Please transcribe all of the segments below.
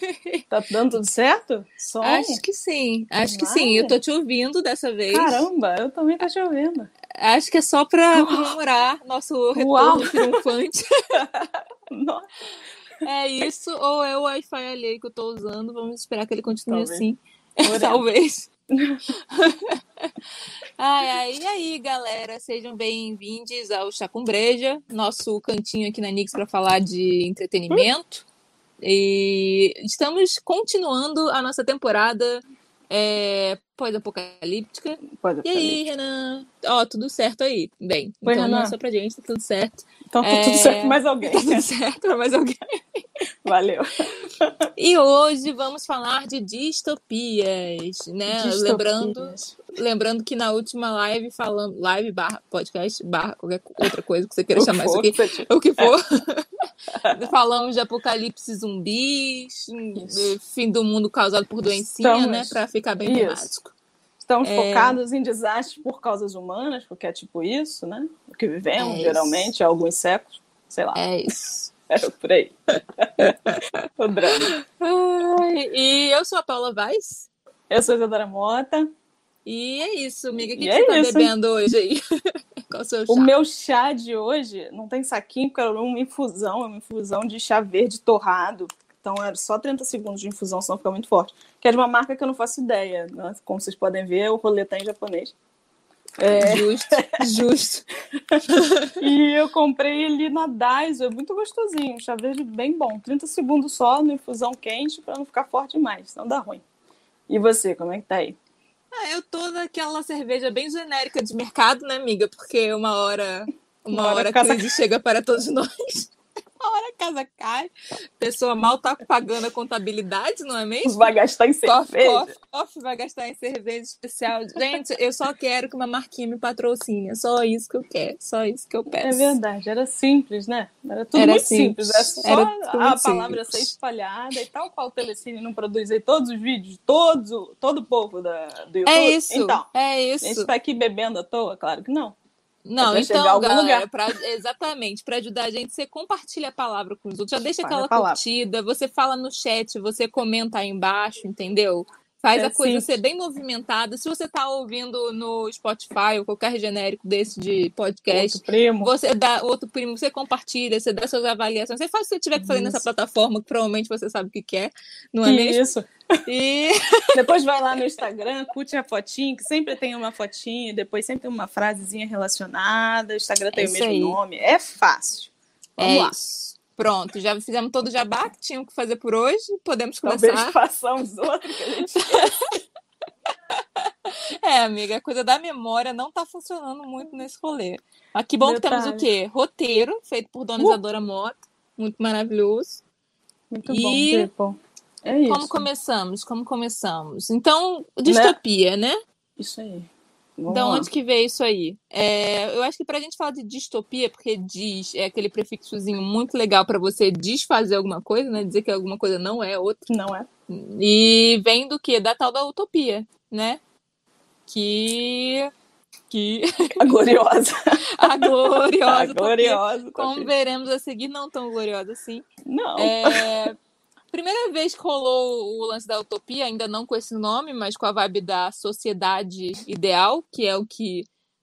Tá dando tudo certo? Som? Acho que sim, acho que sim. Eu tô te ouvindo dessa vez. Caramba, eu também tô te ouvindo. Acho que é só pra comemorar nosso retorno Uau. triunfante. Nossa, É isso, ou é o Wi-Fi alheio que eu tô usando. Vamos esperar que ele continue Talvez. assim. Talvez. ai, ai, e aí, galera? Sejam bem-vindos ao Chá com Breja, nosso cantinho aqui na Nix para falar de entretenimento. E estamos continuando a nossa temporada é, pós-apocalíptica. pode E aí, Renan? Ó, tudo certo aí. Bem, então Renan. é só pra gente, tá tudo certo. Então tá É. tudo certo, mais alguém. Tá tudo certo pra mais alguém. Valeu. E hoje vamos falar de distopias, né? Distopias. Lembrando, lembrando que na última live falamos, live barra podcast barra qualquer outra coisa que você queira O chamar isso for aqui, que você- o que for. falamos de apocalipse zumbis, Isso. fim do mundo causado por doencinha, Estamos- né? Pra ficar bem Isso. temático. Estamos É. focados em desastres por causas humanas, porque é tipo isso, né? O que vivemos, É geralmente, há alguns séculos. Sei lá, É isso. é por aí. o drama. Ai, e eu sou a Paula Vaz. Eu sou Isadora Mota. E é isso, amiga. O que, E que é você tá isso, bebendo hoje aí? Qual o seu chá? O meu chá de hoje não tem saquinho, porque era uma infusão, é uma infusão de chá verde torrado. Então era só 30 segundos de infusão, senão fica muito forte. Que é de uma marca que eu não faço ideia. Né? Como vocês podem ver, o rolê tá em japonês. É, Justo, justo. e eu comprei ele na Daiso, é muito gostosinho, um chá verde bem bom. 30 segundos só na infusão quente para não ficar forte demais, senão dá ruim. E você, como é que tá aí? Ah, eu tô naquela cerveja bem genérica de mercado, né, amiga? Porque uma hora, uma, Uma hora hora a casa chega para todos nós. Uma hora a casa cai. A pessoa mal tá pagando a contabilidade, não é mesmo? Vai gastar em cerveja? cof, cof, vai gastar em cerveja especial. Gente, eu só quero que uma marquinha me patrocine. É só isso que eu quero. Só isso que eu peço. É verdade, era simples, né? Era tudo Era muito simples. simples. É só Era a palavra simples. ser espalhada e tal qual o Telecine não produz aí todos os vídeos, todos, todo o povo da, do YouTube. É isso. Então, é a isso. gente tá aqui bebendo à toa? Claro que não. Não, chegar a então, galera, lugar. pra, exatamente, para ajudar a gente, você compartilha a palavra com os outros, já deixa Espalha aquela curtida, você fala no chat, você comenta aí embaixo, entendeu? Faz É a coisa simples. ser bem movimentada. Se você tá ouvindo no Spotify ou qualquer genérico desse de podcast, Outro primo. você dá outro primo, você compartilha, você dá suas avaliações. Você faz o que você tiver que fazer nessa Isso. plataforma, que provavelmente você sabe o que quer, não é mesmo? Isso. E Depois vai lá no Instagram, curte a fotinha, que sempre tem uma fotinha, depois sempre tem uma frasezinha relacionada. O Instagram tem É o mesmo aí. nome. É fácil. Vamos é lá. isso. Pronto, já fizemos todo o jabá que tínhamos que fazer por hoje. Podemos Talvez começar. façamos outro que a gente É, amiga, a coisa da memória não tá funcionando muito nesse rolê. Mas que bom que temos o Detalhe. quê? Roteiro, feito por Dona Uh! Isadora Mota. Muito maravilhoso. Muito E- bom, people. É isso. Como começamos? Como começamos? Então, distopia, né? Isso aí. Vamos Da lá. onde que veio isso aí? É, eu acho que pra gente falar de distopia, porque diz é aquele prefixozinho muito legal pra você desfazer alguma coisa, né? Dizer que alguma coisa não é outra. Não é? E vem do que? Da tal da utopia, né? Que. Que. A gloriosa. A gloriosa A gloriosa. Como veremos a seguir, não tão gloriosa assim. Não. É, primeira vez que rolou o lance da utopia, ainda não com esse nome, mas com a vibe da sociedade ideal, que é o que.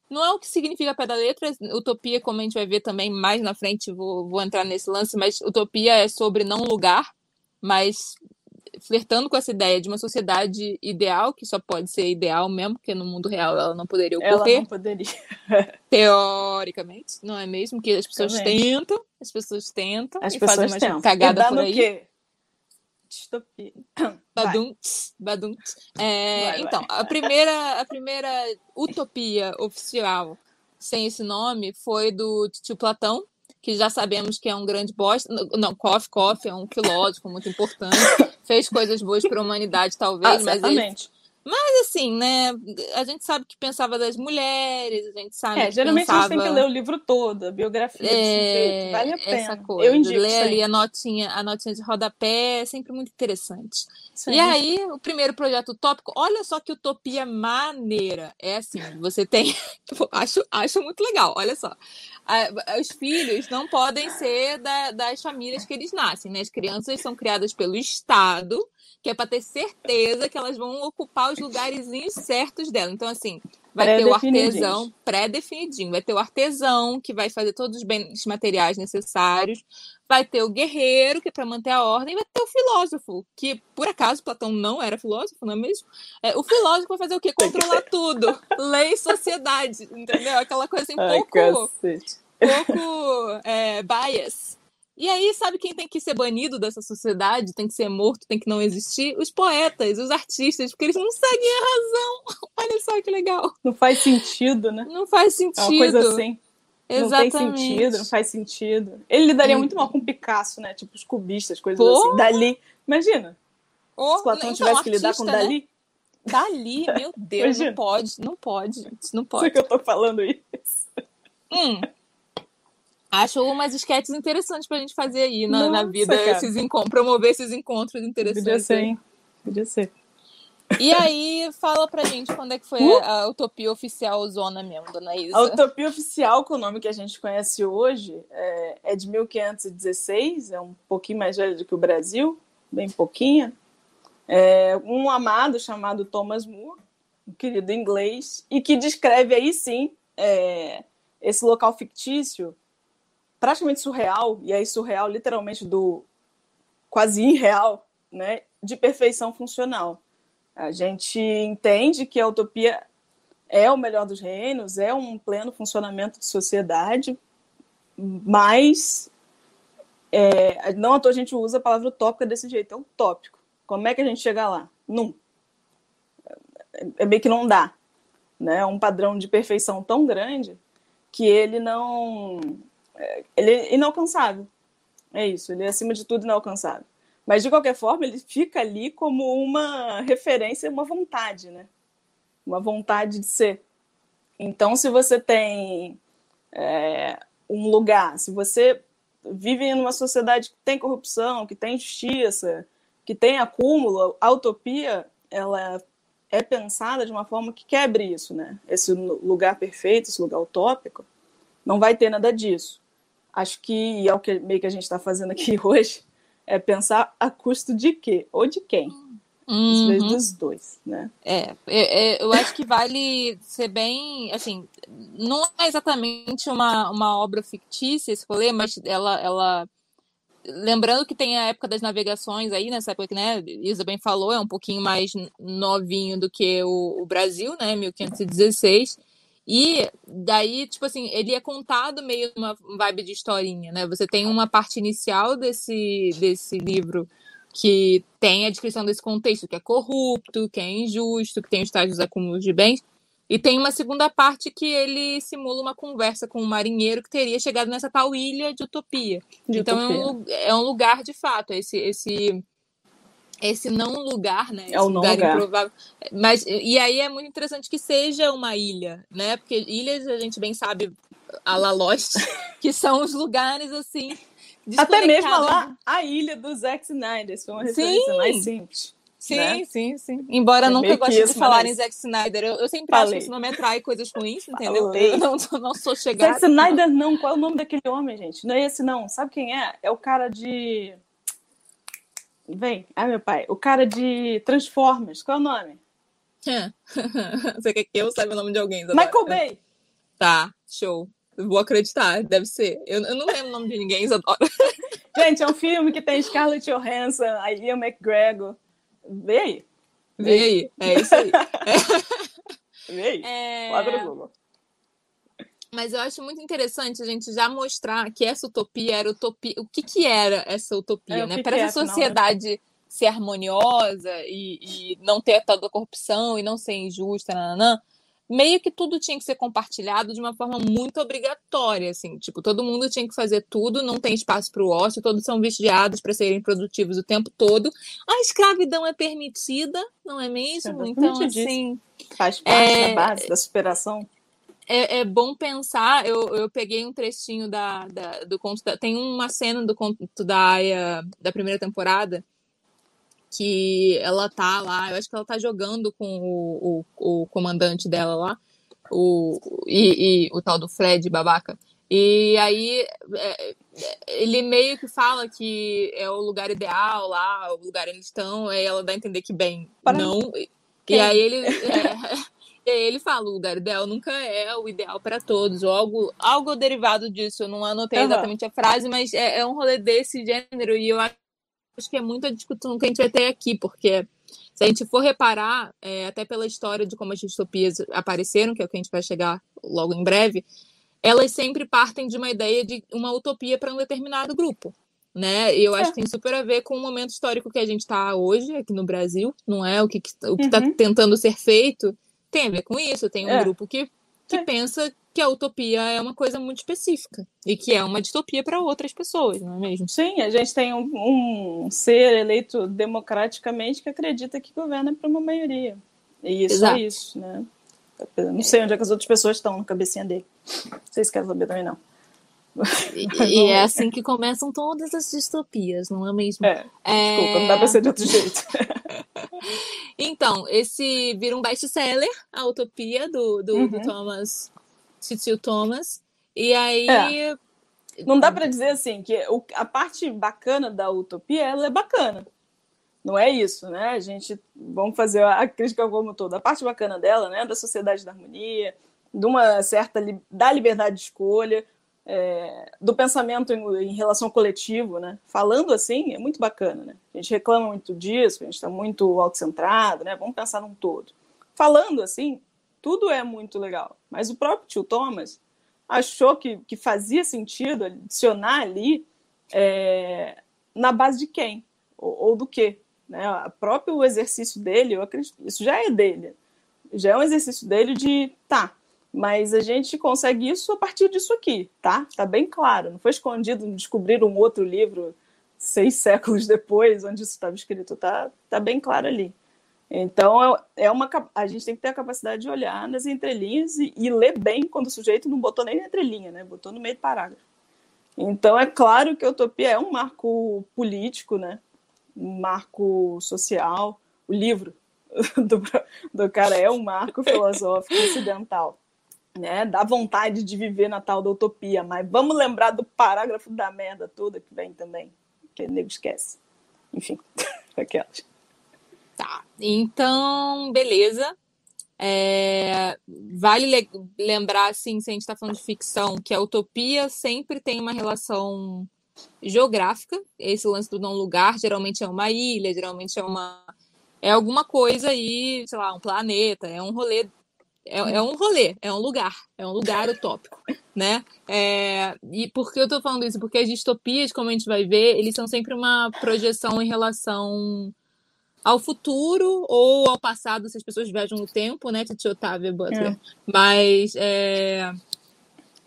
Não é o que significa pé da letra, utopia, como a gente vai ver também mais na frente, vou, vou entrar nesse lance, mas utopia é sobre não lugar, mas flertando com essa ideia de uma sociedade ideal, que só pode ser ideal mesmo, porque no mundo real ela não poderia Ela ocorrer não poderia. teoricamente, não é mesmo? Que as pessoas Também. tentam, as pessoas tentam As e fazem pessoas umas tentam. cagadas e dá por aí. quê? Distopia. Badum, badum. É, Vai, vai. então, a primeira, a primeira utopia oficial sem esse nome foi do tio Platão, que já sabemos que é um grande bosta. Não, Koff, Koff é um filósofo muito importante, fez coisas boas para a humanidade, talvez, Ah, mas ele. Mas assim, né? A gente sabe que pensava das mulheres, a gente sabe É, geralmente pensava... a gente tem que ler o livro todo, a biografia do sujeito. Vale a pena. essa coisa. Eu indico Ler ali a notinha, a notinha de rodapé é sempre muito interessante. Sim. E aí, o primeiro projeto utópico, olha só que utopia maneira. É assim, você tem. acho, acho muito legal, olha só. Os filhos não podem ser da, das famílias que eles nascem, né? As crianças são criadas pelo Estado, que é para ter certeza que elas vão ocupar os lugares certos dela. Então, assim, vai ter o artesão pré-definidinho, vai ter o artesão que vai fazer todos os bens materiais necessários, vai ter o guerreiro, que é para manter a ordem, vai ter o filósofo, que por acaso Platão não era filósofo, não é mesmo? É, o filósofo vai fazer o quê? Controlar tudo. Lei e sociedade, entendeu? Aquela coisa assim, Ai, pouco, pouco é, bias. E aí, sabe quem tem que ser banido dessa sociedade, tem que ser morto, tem que não existir? Os poetas, os artistas, porque eles não seguem a razão. Olha só que legal. Não faz sentido, né? Não faz sentido. É uma coisa assim. Exatamente. Não tem sentido, não faz sentido. Ele lidaria muito mal com Picasso, né? Tipo os cubistas, coisas Pô. assim. Dali. Imagina. Oh, se Platão então, tivesse que lidar com Dali. Né? Dali, meu Deus, Imagina. não pode, não pode, não pode. Sei que eu tô falando isso. Hum. Acho umas esquetes interessantes pra gente fazer aí na, Nossa, na vida, esses encontros, promover esses encontros interessantes. Podia ser, hein? Podia ser. E aí, fala pra gente quando é que foi uh? a utopia oficial zona mesmo, dona Isa. A utopia oficial, com o nome que a gente conhece hoje, é, é de 1516, é um pouquinho mais velho do que o Brasil, bem pouquinho. É um amado chamado Thomas More, um querido inglês, e que descreve aí sim é, esse local fictício, praticamente surreal, e aí surreal literalmente do quase irreal, né, de perfeição funcional a gente entende que a utopia é o melhor dos reinos, é um pleno funcionamento de sociedade, mas é, não à toa a gente usa a palavra utópica desse jeito, é utópico. Como é que a gente chega lá? Não. É meio que não dá. Né? É um padrão de perfeição tão grande que ele não. É, ele é inalcançável. É isso, ele é acima de tudo inalcançável. Mas, de qualquer forma, ele fica ali como uma referência, uma vontade, né? Uma vontade de ser. Então, se você tem é, um lugar, se você vive em uma sociedade que tem corrupção, que tem justiça, que tem acúmulo, a utopia ela é pensada de uma forma que quebre isso, né? Esse lugar perfeito, esse lugar utópico, não vai ter nada disso. Acho que é o que meio que a gente está fazendo aqui hoje, é pensar a custo de quê? Ou de quem? Uhum. Às vezes dos dois, né? É, é, é, eu acho que vale ser bem, assim, não é exatamente uma, uma obra fictícia esse rolê, mas ela, ela lembrando que tem a época das navegações aí, nessa época que, né, Isa bem falou, é um pouquinho mais novinho do que o, o Brasil, né, 1516, e daí, tipo assim, ele é contado meio uma vibe de historinha, né? Você tem uma parte inicial desse, desse livro que tem a descrição desse contexto, que é corrupto, que é injusto, que tem os dos acúmulos de bens. E tem uma segunda parte que ele simula uma conversa com um marinheiro que teria chegado nessa tal ilha de utopia. De então utopia. É, um, é um lugar de fato, esse, esse esse não lugar, né? É o lugar, lugar. improvável. Mas e aí é muito interessante que seja uma ilha, né? Porque ilhas a gente bem sabe a la Lost, que são os lugares assim até mesmo lá a ilha do Zack Snyder, foi uma referência sim. mais simples. Sim, né? sim, sim. Embora é nunca goste de falar em Zack Snyder, eu, eu sempre Falei. acho que esse nome atrai coisas ruins, entendeu? Falei. Eu não, não sou chegada. Zack Snyder não, qual é o nome daquele homem, gente? Não é esse não. Sabe quem é? É o cara de Vem. Ai, meu pai. O cara de Transformers. Qual é o nome? Você quer que eu saiba o nome de alguém? Michael Bay. Tá, show. vou acreditar, deve ser. Eu, eu não lembro o nome de ninguém, Isadora. Gente, é um filme que tem Scarlett Johansson, a Ian McGregor. Vê aí. Vê aí, é isso aí. É. Vê aí. É... Google. Mas eu acho muito interessante a gente já mostrar que essa utopia era utopia. O que, que era essa utopia, é, né? Para essa é, sociedade ser harmoniosa e, e, não ter toda a corrupção e não ser injusta, nananã, meio que tudo tinha que ser compartilhado de uma forma muito obrigatória, assim, tipo, todo mundo tinha que fazer tudo, não tem espaço para o ócio, todos são vigiados para serem produtivos o tempo todo. A escravidão é permitida, não é mesmo? Então, assim, faz parte é... da base da superação é, é, bom pensar. Eu, eu peguei um trechinho da, da do conto. Da, tem uma cena do conto da Aya da primeira temporada que ela tá lá. Eu acho que ela tá jogando com o, o, o comandante dela lá, o, e, e, o tal do Fred babaca. E aí é, ele meio que fala que é o lugar ideal lá, o lugar onde eles estão, aí ela dá a entender que, bem, Para não. E aí ele. É, ele fala, o lugar ideal nunca é o ideal para todos, ou algo, algo derivado disso. Eu não anotei uhum. exatamente a frase, mas é, é, um rolê desse gênero, e eu acho que é muita discussão que a gente vai ter aqui, porque se a gente for reparar, é, até pela história de como as distopias apareceram, que é o que a gente vai chegar logo em breve, elas sempre partem de uma ideia de uma utopia para um determinado grupo. Né? E eu acho que tem super a ver com o momento histórico que a gente está hoje aqui no Brasil, não é? O que o está uhum. tentando ser feito tem a ver com isso. Tem um é. grupo que, que é. pensa que a utopia é uma coisa muito específica e que é uma distopia para outras pessoas, não é mesmo? Sim, a gente tem um, um ser eleito democraticamente que acredita que governa para uma maioria. E isso é Exato. é isso, né? Não sei onde é que as outras pessoas estão na cabecinha dele. Vocês querem saber também, não. E, e, é assim que começam todas as distopias, não é mesmo? É, é... Desculpa, não dá pra ser de outro jeito. então, esse vira um best-seller, a Utopia, do, do, uhum. do Thomas, Titio Thomas. E aí. É. Não dá para dizer assim que a parte bacana da Utopia ela é bacana. Não é isso, né? A gente vamos fazer a crítica como toda. A parte bacana dela, né, da sociedade da harmonia, de uma certa da liberdade de escolha, é, do pensamento em, em, relação ao coletivo, né? Falando assim é muito bacana, né? A gente reclama muito disso, a gente está muito autocentrado, né? Vamos pensar num todo. Falando assim, tudo é muito legal. Mas o próprio tio Thomas achou que, que fazia sentido adicionar ali é, na base de quem ou, ou do que, né? O próprio exercício dele, acredito, isso já é dele. Já é um exercício dele de, tá, mas a gente consegue isso a partir disso aqui, tá? Tá bem claro. Não foi escondido, descobrir um outro livro seis séculos depois, onde isso estava escrito, tá? Tá bem claro ali. Então, é, é uma, a gente tem que ter a capacidade de olhar nas entrelinhas e, e ler bem quando o sujeito não botou nem na entrelinha, né? Botou no meio do parágrafo. Então, é claro que a utopia é um marco político, né? um marco social. O livro do, do cara é um marco filosófico ocidental. Né? Dá vontade de viver na tal da utopia, mas vamos lembrar do parágrafo da merda toda que vem também, que o nego esquece. Enfim, aquelas. Tá, então, beleza. É, vale le lembrar, assim, se a gente está falando de ficção, que a utopia sempre tem uma relação geográfica, esse lance do não lugar, geralmente é uma ilha, geralmente é uma é alguma coisa aí, sei lá, um planeta, é um rolê é, é um rolê, é um lugar, é um lugar utópico, né? É, e por que eu tô falando isso? Porque as distopias, como a gente vai ver, eles são sempre uma projeção em relação ao futuro ou ao passado, se as pessoas viajam no tempo, né, Titi Otávia Butler. É. Mas é,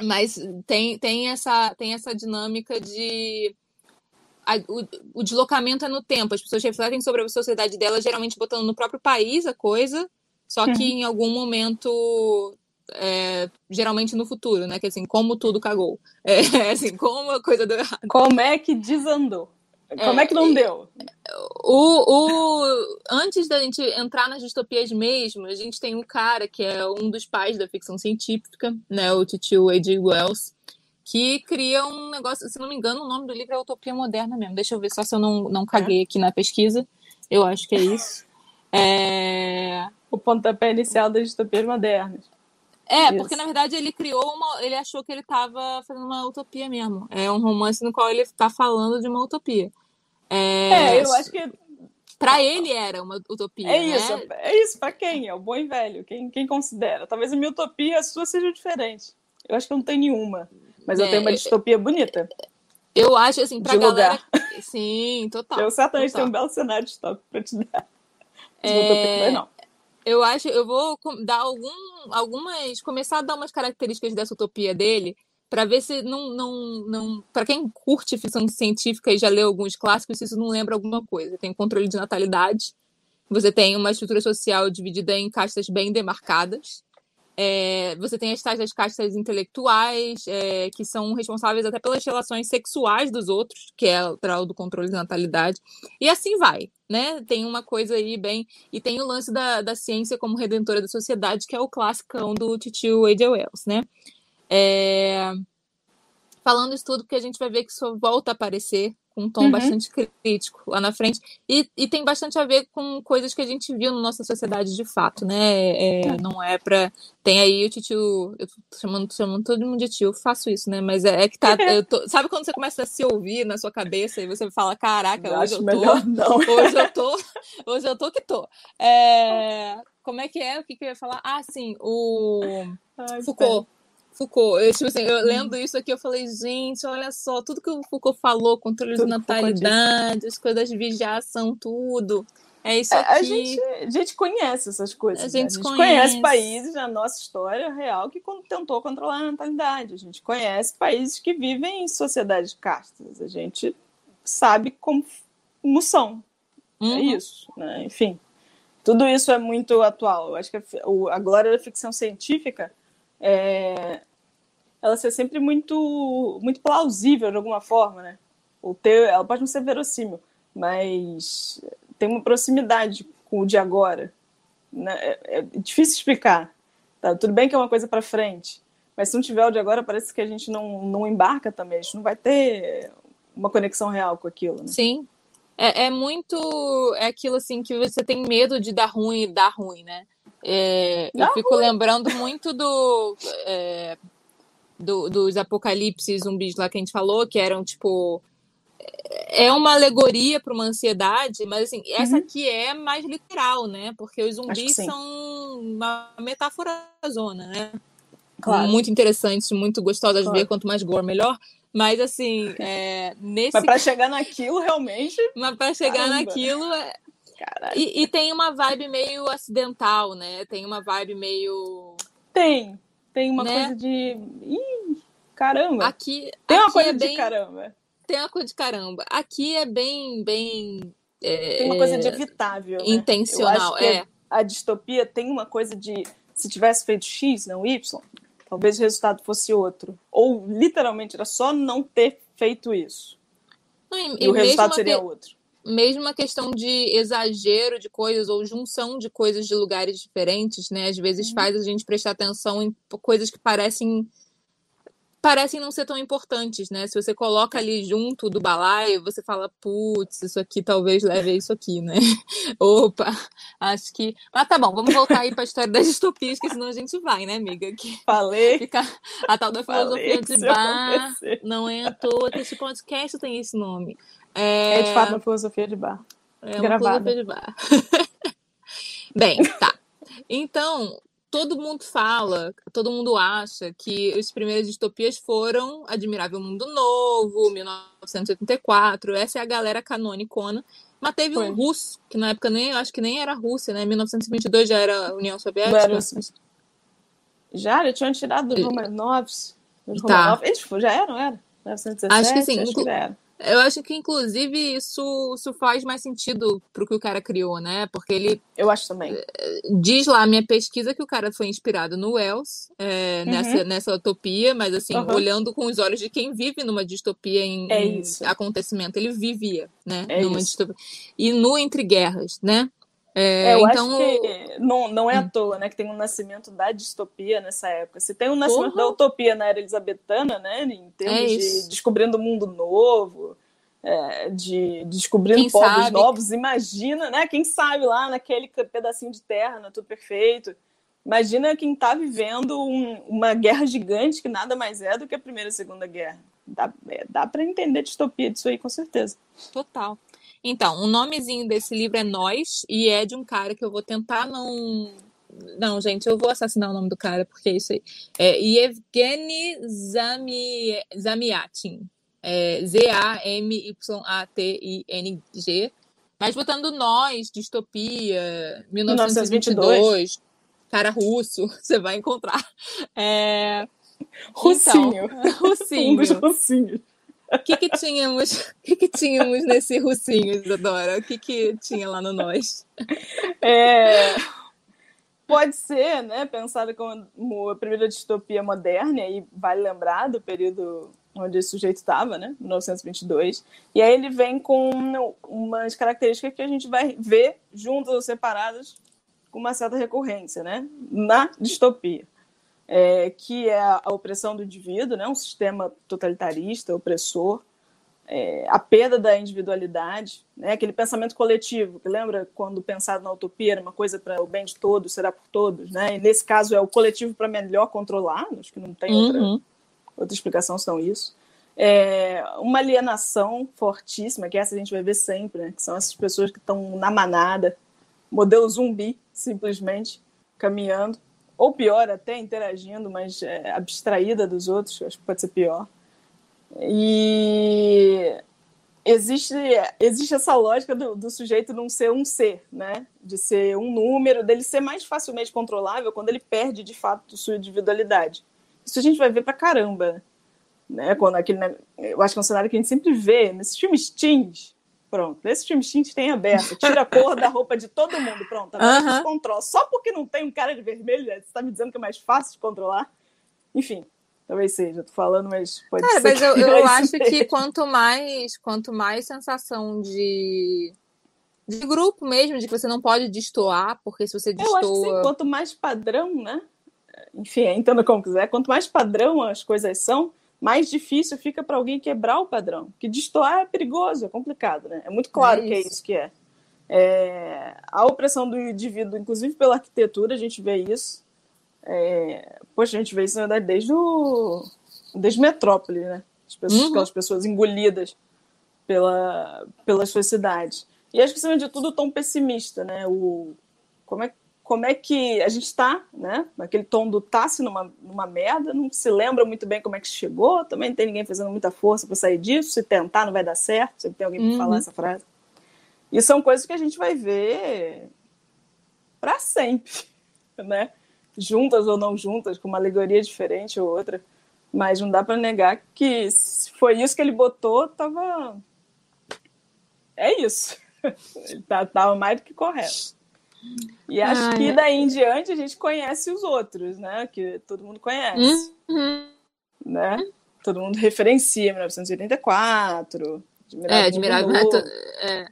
mas tem, tem, essa, tem essa dinâmica de. A, o, o, deslocamento é no tempo. As pessoas refletem sobre a sociedade delas, geralmente botando no próprio país a coisa, só que uhum. em algum momento. É, geralmente no futuro, né? Que assim, como tudo cagou. É, assim, como a coisa deu errado. Como é que desandou? Como é, é que não deu? O, o, antes da gente entrar nas distopias mesmo, a gente tem um cara que é um dos pais da ficção científica, né, o tio A.J. Wells, que cria um negócio, se não me engano, o nome do livro é Utopia Moderna mesmo. Deixa eu ver só se eu não, não caguei aqui na pesquisa. Eu acho que é isso. É... O pontapé inicial das distopias modernas. É, Isso. porque na verdade ele criou uma. Ele achou que ele estava fazendo uma utopia mesmo. É um romance no qual ele está falando de uma utopia. É, é, eu acho que. Para ele era uma utopia. É isso, né? é isso, para quem? É o bom e velho, quem, quem considera. Talvez a minha utopia, a sua seja diferente. Eu acho que eu não tenho nenhuma. Mas é, eu tenho uma distopia bonita. Eu acho assim, pra de galera. Lugar. Sim, total. Eu certamente total. tenho um belo cenário distópico pra te dar. É... Não, eu acho, eu vou dar algum, algumas, começar a dar umas características dessa utopia dele, para ver se não, não, não, para quem curte ficção científica e já leu alguns clássicos, se isso não lembra alguma coisa. Tem controle de natalidade, você tem uma estrutura social dividida em castas bem demarcadas, é, você tem as tais das castas intelectuais, é, que são responsáveis até pelas relações sexuais dos outros, que é o do controle de natalidade. E assim vai, né? Tem uma coisa aí bem. E tem o lance da, da ciência como redentora da sociedade, que é o clássico do titio A.J. Wells, né? É... falando isso tudo porque a gente vai ver que isso volta a aparecer com um tom Uhum. bastante crítico lá na frente. E, e tem bastante a ver com coisas que a gente viu na nossa sociedade de fato, né? É, não é pra. Tem aí o tio. Eu tô chamando, tô chamando todo mundo de tio, faço isso, né? Mas é, é que tá. tô- sabe quando você começa a se ouvir na sua cabeça e você fala: caraca, Eu hoje eu tô. não. Hoje eu tô, hoje eu tô que tô. É, como é que é? O que, que eu ia falar? Ah, sim, o Ai, Foucault. Foucault. Eu, tipo assim, eu lendo isso aqui, eu falei, gente, olha só, tudo que o Foucault falou, controle de Tudo natalidade, as coisas de vigiação, tudo. É isso É, aqui. a, gente, a gente conhece essas coisas. A né? gente conhece. conhece. países na nossa história real que tentou controlar a natalidade. A gente conhece países que vivem em sociedades de castas. A gente sabe como, como são. É Uhum. isso. né? Enfim, tudo isso é muito atual. Eu acho que a, a glória da ficção científica é ela ser sempre muito, muito plausível de alguma forma, né? O ter, ela pode não ser verossímil, mas tem uma proximidade com o de agora. Né? É, é difícil explicar. Tá? Tudo bem que é uma coisa para frente, mas se não tiver o de agora, parece que a gente não, não embarca também. A gente não vai ter uma conexão real com aquilo. Né? Sim. É, é muito. É aquilo assim que você tem medo de dar ruim e dar ruim, né? É, eu fico lembrando muito do, é, do- dos apocalipses zumbis lá que a gente falou, que eram tipo. É uma alegoria para uma ansiedade, mas assim, essa Uhum. aqui é mais literal, né? Porque os zumbis são uma metáfora zona, né? Claro. Muito interessantes, muito gostosas de Claro. ver, quanto mais gore, melhor. Mas assim, é, nesse Mas para chegar naquilo, realmente, mas para chegar Caramba. naquilo é- caralho. e, e tem uma vibe meio acidental, né? Tem uma vibe meio Tem. Tem uma Né? coisa de. Ih, caramba. aqui tem uma aqui coisa é de bem caramba. tem uma coisa de caramba. Aqui é bem bem é, Tem uma coisa de evitável. né? intencional, Eu acho que é. a distopia tem uma coisa de. Se tivesse feito X, não Y, talvez o resultado fosse outro. Ou literalmente era só não ter feito isso. Não, e, E, o resultado seria outro. Mesmo a questão de exagero de coisas ou junção de coisas de lugares diferentes, né? Às vezes Uhum. faz a gente prestar atenção em coisas que parecem parecem não ser tão importantes, né? Se você coloca ali junto do balaio, você fala, putz, isso aqui talvez leve a isso aqui, né? Opa, acho que. Mas tá bom, vamos voltar aí para a história das distopias, que senão a gente vai, né, amiga? Que Falei. fica a tal da filosofia de bar. Não é à toa que esse podcast tem esse nome. É de fato uma filosofia de bar. É uma Gravada. filosofia de bar. Bem, tá. Então, todo mundo fala, todo mundo acha que as primeiras distopias foram Admirável Mundo Novo, 1984, essa é a galera canonicona. Mas teve Foi. um russo, que na época nem, eu acho que nem era Rússia, né? 1922 já era a União Soviética. era. Já, já tinham tirado dos Romanovs. Tá. Romanov. Eles já eram, era? 1917, Acho que sim. Acho que já era. Eu acho que, inclusive, isso, isso faz mais sentido pro que o cara criou, né? Porque ele Eu acho também. diz lá a minha pesquisa que o cara foi inspirado no Wells, é, Uhum. nessa, nessa utopia, mas assim, Uhum. olhando com os olhos de quem vive numa distopia em, É em acontecimento, ele vivia, né? É numa isso. distopia. E no Entre Guerras, né? É, É, eu então, acho que não, não é à Hum. toa, né, que tem um nascimento da distopia nessa época. Se tem um nascimento Porra. da utopia na era elizabetana, né, em termos É de descobrindo um mundo novo, é, de descobrindo Quem povos sabe? novos, imagina, né, quem sabe lá naquele pedacinho de terra, né, tudo perfeito. Imagina quem está vivendo um- uma guerra gigante que nada mais é do que a Primeira e a Segunda Guerra. Dá, é, dá para entender distopia disso aí, com certeza. total. Então, o nomezinho desse livro é Nós, e é de um cara que eu vou tentar não. Não, gente, eu vou assassinar o nome do cara, porque é isso aí. É Yevgeny Zami... Zamiatin. É Z-A-M-Y-A-T-I-N-G. Mas botando Nós, Distopia, 1922, cara russo, você vai encontrar. É... Russinho. Então, Um russinho. dos russinhos. O que que tínhamos, o que que tínhamos nesse russinho, Isadora? O que que tinha lá no Nós? É, pode ser, né, pensada como a primeira distopia moderna, e vale lembrar do período onde esse sujeito estava, né, 1922, e aí ele vem com umas características que a gente vai ver juntas ou separadas com uma certa recorrência, né, na distopia. É, que é a opressão do indivíduo, né? um sistema totalitarista, opressor, é, a perda da individualidade, né? aquele pensamento coletivo, que lembra quando pensado na utopia era uma coisa para o bem de todos, será por todos, né? e nesse caso é o coletivo para melhor controlar, acho que não tem outra, uhum. outra explicação senão isso. É, uma alienação fortíssima, que essa a gente vai ver sempre, né? que são essas pessoas que estão na manada, modelo zumbi, simplesmente, caminhando, ou pior, até interagindo, mas é, abstraída dos outros, acho que pode ser pior. E existe, existe essa lógica do, do, sujeito não ser um ser, né? De ser um número, dele ser mais facilmente controlável quando ele perde de fato sua individualidade. Isso a gente vai ver pra caramba, né? Quando aquele, eu acho que é um cenário que a gente sempre vê nesses filmes teens, Pronto. Nesse time X tem aberto. Tira a cor da roupa de todo mundo. Pronto. Agora uh -huh. controla. Só porque não tem um cara de vermelho, você está me dizendo que é mais fácil de controlar? Enfim, talvez seja. Tô falando, mas pode cara, ser. Mas eu, eu acho mesmo. que quanto mais, quanto mais sensação de de grupo mesmo, de que você não pode destoar, porque se você destoa... Eu acho que sim, quanto mais padrão, né? Enfim, entenda como quiser, quanto mais padrão as coisas são, mais difícil fica para alguém quebrar o padrão. Que destoar é perigoso, é complicado, né? É muito claro é que é isso que é. é. A opressão do indivíduo, inclusive pela arquitetura, a gente vê isso. É... Poxa, a gente vê isso, na verdade, desde o... desde Metrópole, né? As pessoas, uhum. Aquelas pessoas engolidas pela, pelas suas cidades. E acho que, acima de tudo, o tom pessimista, né? O... Como é que como é que a gente está, né? Aquele tom do tá-se numa, numa merda, não se lembra muito bem como é que chegou, também não tem ninguém fazendo muita força para sair disso, se tentar não vai dar certo, sempre tem alguém para uhum. falar essa frase. E são coisas que a gente vai ver para sempre, né? Juntas ou não juntas, com uma alegoria diferente ou outra, mas não dá para negar que se foi isso que ele botou, tava é isso. Tá, tava mais do que correto. E acho que daí em diante a gente conhece os outros, né? Que todo mundo conhece. Uhum. Né? Todo mundo referencia 1984. Admirável é, Admirável Mundo é.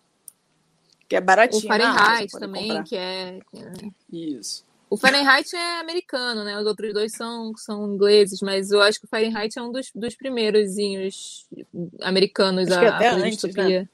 Que é baratinho. O Fahrenheit também, comprar. que é. Isso. O Fahrenheit é americano, né? Os outros dois são, são ingleses, mas eu acho que o Fahrenheit é um dos, dos primeiros americanos acho a, que até a antes, né?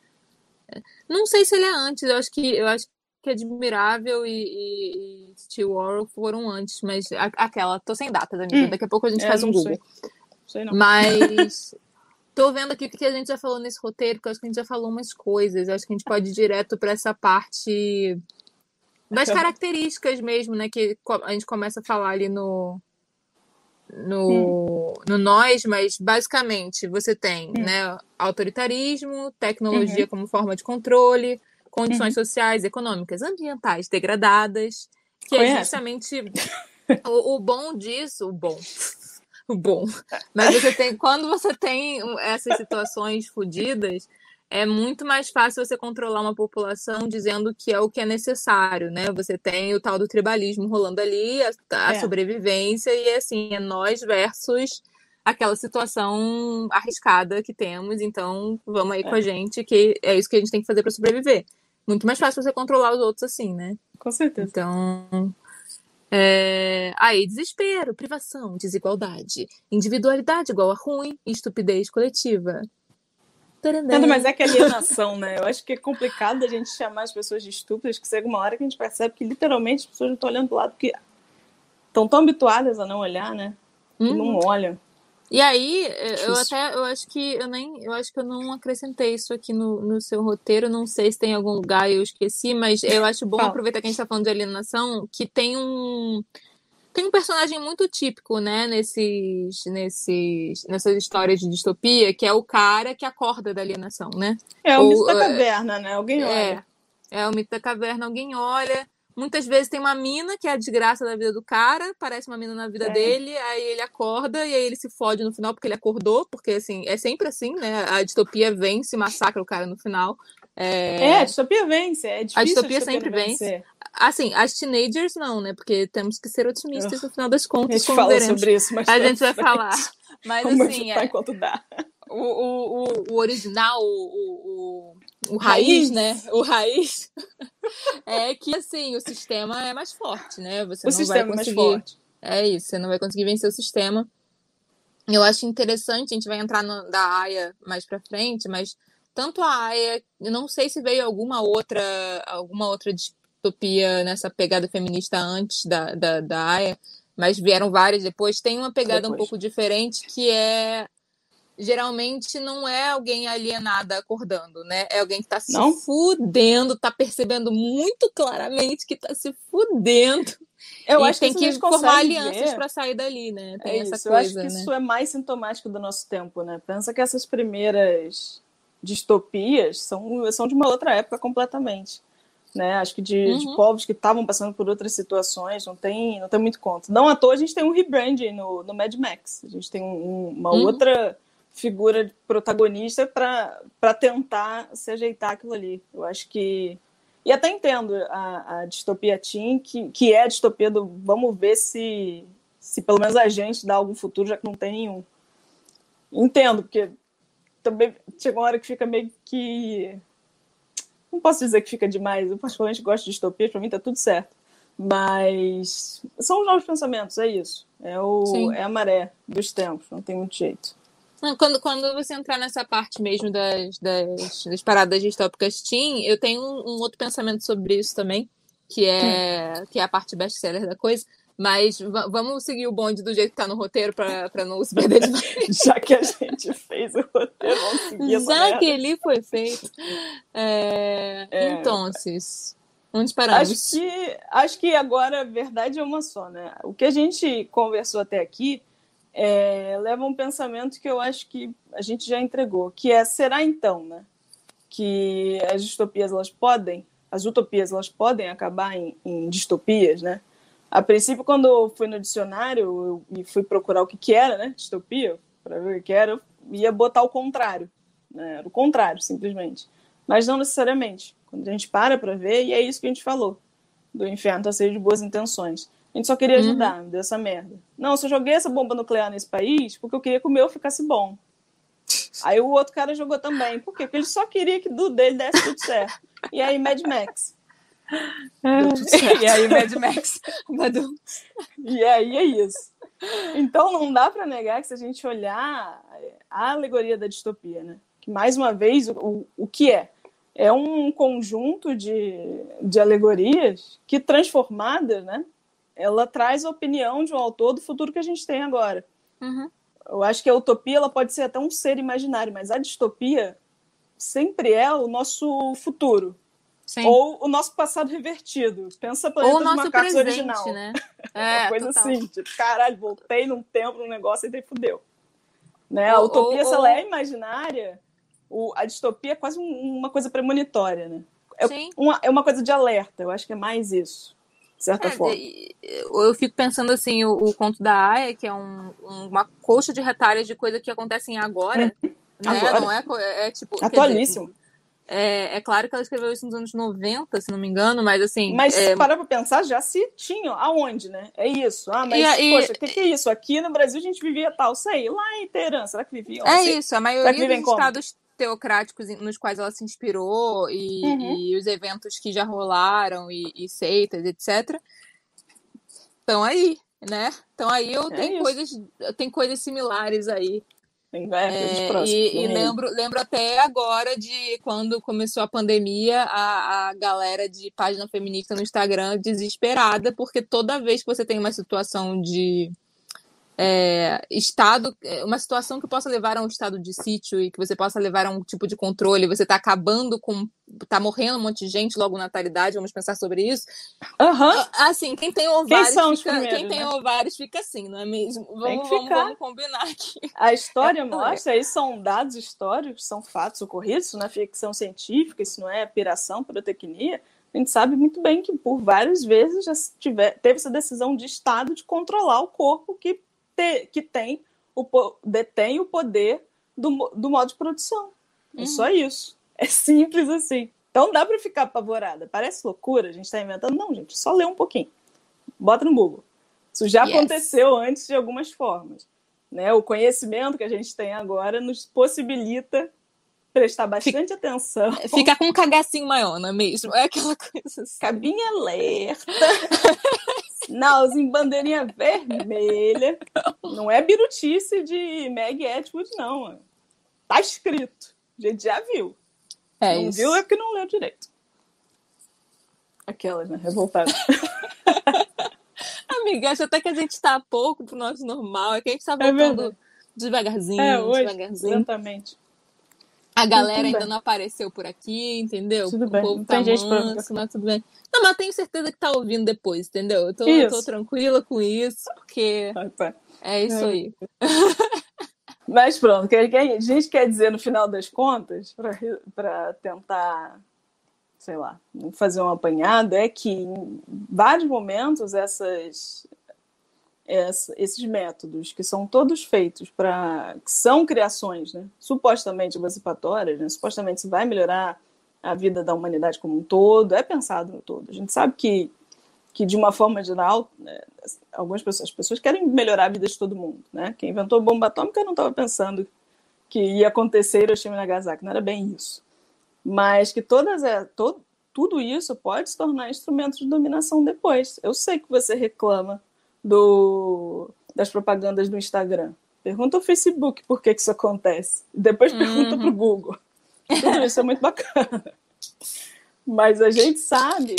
Não sei se ele é antes, eu acho que eu acho que Admirável e, e, e Stillwater foram antes, mas aquela, tô sem data, amiga. Hum, Daqui a pouco a gente é, faz um Google. Sei. Sei não. Mas tô vendo aqui o que a gente já falou nesse roteiro, porque eu acho que a gente já falou umas coisas. Acho que a gente pode ir direto para essa parte das características mesmo, né? Que a gente começa a falar ali no. No, hum. no nós, mas basicamente você tem hum. né, autoritarismo, tecnologia uhum. como forma de controle, condições uhum. sociais, econômicas, ambientais degradadas, que é Conhece? é justamente o, o bom disso, o bom o bom. Mas você tem, quando você tem essas situações fodidas, é muito mais fácil você controlar uma população dizendo que é o que é necessário, né? Você tem o tal do tribalismo rolando ali, a, a é. sobrevivência, e assim, é nós versus aquela situação arriscada que temos, então vamos aí é. com a gente, que é isso que a gente tem que fazer para sobreviver muito mais fácil você controlar os outros assim, né? Com certeza. Então. É... Aí, desespero, privação, desigualdade, individualidade igual a ruim e estupidez coletiva. Tendo, mas é que alienação, né? Eu acho que é complicado a gente chamar as pessoas de estúpidas, que chega uma hora que a gente percebe que literalmente as pessoas não estão olhando para o lado porque estão tão habituadas a não olhar, né? Uhum. não olham. E aí, eu até eu acho que eu nem eu acho que eu não acrescentei isso aqui no, no seu roteiro, não sei se tem algum lugar eu esqueci, mas eu acho bom Fala. aproveitar que a gente está falando de alienação, que tem um tem um personagem muito típico, né, nesses, nesses, nessas histórias de distopia, que é o cara que acorda da alienação, né? É o Ou, mito da caverna, né? Alguém é, olha. É, é o mito da caverna, alguém olha Muitas vezes tem uma mina que é a desgraça da vida do cara, parece uma mina na vida é. dele, aí ele acorda e aí ele se fode no final porque ele acordou, porque assim, é sempre assim, né? A distopia vence, massacra o cara no final. É, é a distopia vence, é difícil. A distopia, a distopia sempre vence. Assim, as teenagers não, né? Porque temos que ser otimistas no final das contas. A gente fala sobre isso, mas a gente vai falar. Mas assim, é, enquanto dá. O, o, o, o original, o, o o raiz, raiz, né? O raiz é que assim o sistema é mais forte, né? Você o não sistema vai conseguir... é mais forte. É isso, você não vai conseguir vencer o sistema. Eu acho interessante, a gente vai entrar no, da AIA mais para frente, mas tanto a AIA, eu não sei se veio alguma outra, alguma outra distopia nessa pegada feminista antes da, da, da AIA, mas vieram várias depois. Tem uma pegada depois. um pouco diferente que é geralmente não é alguém alienada acordando, né? É alguém que está se não? fudendo, está percebendo muito claramente que está se fudendo. Eu acho tem que, que formar alianças para sair dali, né? Tem é essa isso. coisa. Eu acho que né? isso é mais sintomático do nosso tempo, né? Pensa que essas primeiras distopias são, são de uma outra época completamente. Né? Acho que de, uhum. de povos que estavam passando por outras situações, não tem, não tem muito conto. Não à toa a gente tem um rebranding no, no Mad Max. A gente tem um, uma uhum. outra figura protagonista para tentar se ajeitar aquilo ali. Eu acho que. E até entendo a, a distopia Teen, que, que é a distopia do vamos ver se, se pelo menos a gente dá algum futuro, já que não tem nenhum. Entendo, porque também chega uma hora que fica meio que. Não posso dizer que fica demais, eu particularmente gosto de distopia, para mim tá tudo certo. Mas são os novos pensamentos, é isso. É, o, é a maré dos tempos, não tem muito jeito. Quando, quando você entrar nessa parte mesmo das, das, das paradas distópicas teen, eu tenho um, um, outro pensamento sobre isso também, que é, hum. que é a parte best-seller da coisa. Mas vamos seguir o bonde do jeito que tá no roteiro para não se perder demais. Já que a gente fez o roteiro, vamos seguir essa Já merda. que ele foi feito. É... É... Então, onde paramos? Acho que, acho que agora a verdade é uma só, né? O que a gente conversou até aqui é, leva um pensamento que eu acho que a gente já entregou, que é será então, né, que as distopias elas podem, as utopias elas podem acabar em, em distopias, né? A princípio, quando eu fui no dicionário e fui procurar o que, que era, né, distopia, para ver o que era, eu ia botar o contrário, né? Era o contrário, simplesmente. Mas não necessariamente. Quando a gente para para ver, e é isso que a gente falou, do inferno tá cheio de boas intenções. A gente só queria uhum. ajudar, uhum. dessa merda. Não, eu só joguei essa bomba nuclear nesse país porque eu queria que o meu ficasse bom. Aí o outro cara jogou também. Por quê? Porque ele só queria que do dele desse tudo certo. E aí Mad Max. É. E aí Mad Max. e aí é isso. Então não dá para negar que se a gente olhar a alegoria da distopia, né? Que mais uma vez o, o que é? É um conjunto de, de alegorias que transformadas, né? Ela traz a opinião de um autor do futuro que a gente tem agora. Uhum. Eu acho que a utopia ela pode ser até um ser imaginário, mas a distopia sempre é o nosso futuro. Sim. Ou o nosso passado revertido. Pensa Planeta Ou o nosso presente, original. Né? É, Uma coisa total. assim, tipo, caralho, voltei num tempo, num negócio e daí fudeu. Né? A utopia, ou, se ela é imaginária, o, a distopia é quase um, uma coisa premonitória, né? É uma, é uma coisa de alerta, eu acho que é mais isso de certa é, forma. Eu fico pensando assim, o, o conto da Aya, que é um, uma coxa de retalhos de coisas que acontecem agora, né? Agora. Não é, é, é tipo. Atualíssimo. é, é, claro que ela escreveu isso nos anos 90, se não me engano, mas assim. Mas é... para pra pensar, já se tinha. Aonde, né? É isso. Ah, mas, e, poxa, o que, que, é isso? Aqui no Brasil a gente vivia tal, sei. Lá em Teherã, será que viviam? É isso, a maioria dos estados teocráticos nos quais ela se inspirou e, uhum. e os eventos que já rolaram e, e seitas, etc. Estão aí, né? Então aí eu é tenho coisas, tem coisas similares aí. Tem é, e, e lembro, lembro até agora de quando começou a pandemia, a, a galera de página feminista no Instagram desesperada, porque toda vez que você tem uma situação de é, estado, é, uma situação que possa levar a um estado de sítio e que você possa levar a um tipo de controle, você está acabando com. está morrendo um monte de gente logo na natalidade, vamos pensar sobre isso. Uhum. Assim, quem tem ovários, quem, fica, quem tem né? ovários fica assim, não é mesmo? Vamos, vamos, vamos, combinar aqui. A história é mostra, aí são dados históricos, são fatos ocorridos, isso não é ficção científica, isso não é piração, pirotecnia. A gente sabe muito bem que por várias vezes já tiver, teve essa decisão de Estado de controlar o corpo que que tem o, detém o poder do, do modo de produção. É uhum. só isso. É simples assim. Então dá para ficar apavorada. Parece loucura, a gente está inventando. Não, gente, só lê um pouquinho. Bota no Google. Isso já yes. aconteceu antes de algumas formas. Né? O conhecimento que a gente tem agora nos possibilita prestar bastante Fica, atenção. Ficar com um cagacinho maior, não é mesmo? É aquela coisa assim. Cabinha alerta. Nowzinho, bandeirinha vermelha. Não é birutice de Meg Atwood, não. Mano. Tá escrito. A gente já viu. É não isso. viu é porque não leu direito. Aquelas, né? Revoltada. Amiga, acho até que a gente tá pouco pro nosso normal. É que a gente tá É voltando verdade. devagarzinho, É, hoje, devagarzinho. exatamente. A galera ainda não apareceu por aqui, entendeu? Tudo o bem, povo tá tem gente manso, mas tudo bem. Não, mas tenho certeza que tá ouvindo depois, entendeu? Eu tô, tô tranquila com isso, porque Ah, tá. é isso É. aí. Mas pronto, o que a gente quer dizer no final das contas, para tentar, sei lá, fazer um apanhado, é que em vários momentos essas, esses métodos, que são todos feitos para. que são criações, né, supostamente emancipatórias, né, supostamente vai melhorar a vida da humanidade como um todo, é pensado no todo. A gente sabe que, que de uma forma geral, né, algumas pessoas, as pessoas querem melhorar a vida de todo mundo, né? Quem inventou a bomba atômica não estava pensando que ia acontecer Hiroshima e Nagasaki, não era bem isso. Mas que todas é, to, tudo isso pode se tornar instrumento de dominação depois. Eu sei que você reclama do, das propagandas do Instagram. Pergunta ao Facebook por que, que isso acontece. Depois pergunta Uhum. para o Google. Tudo isso é muito bacana. Mas a gente sabe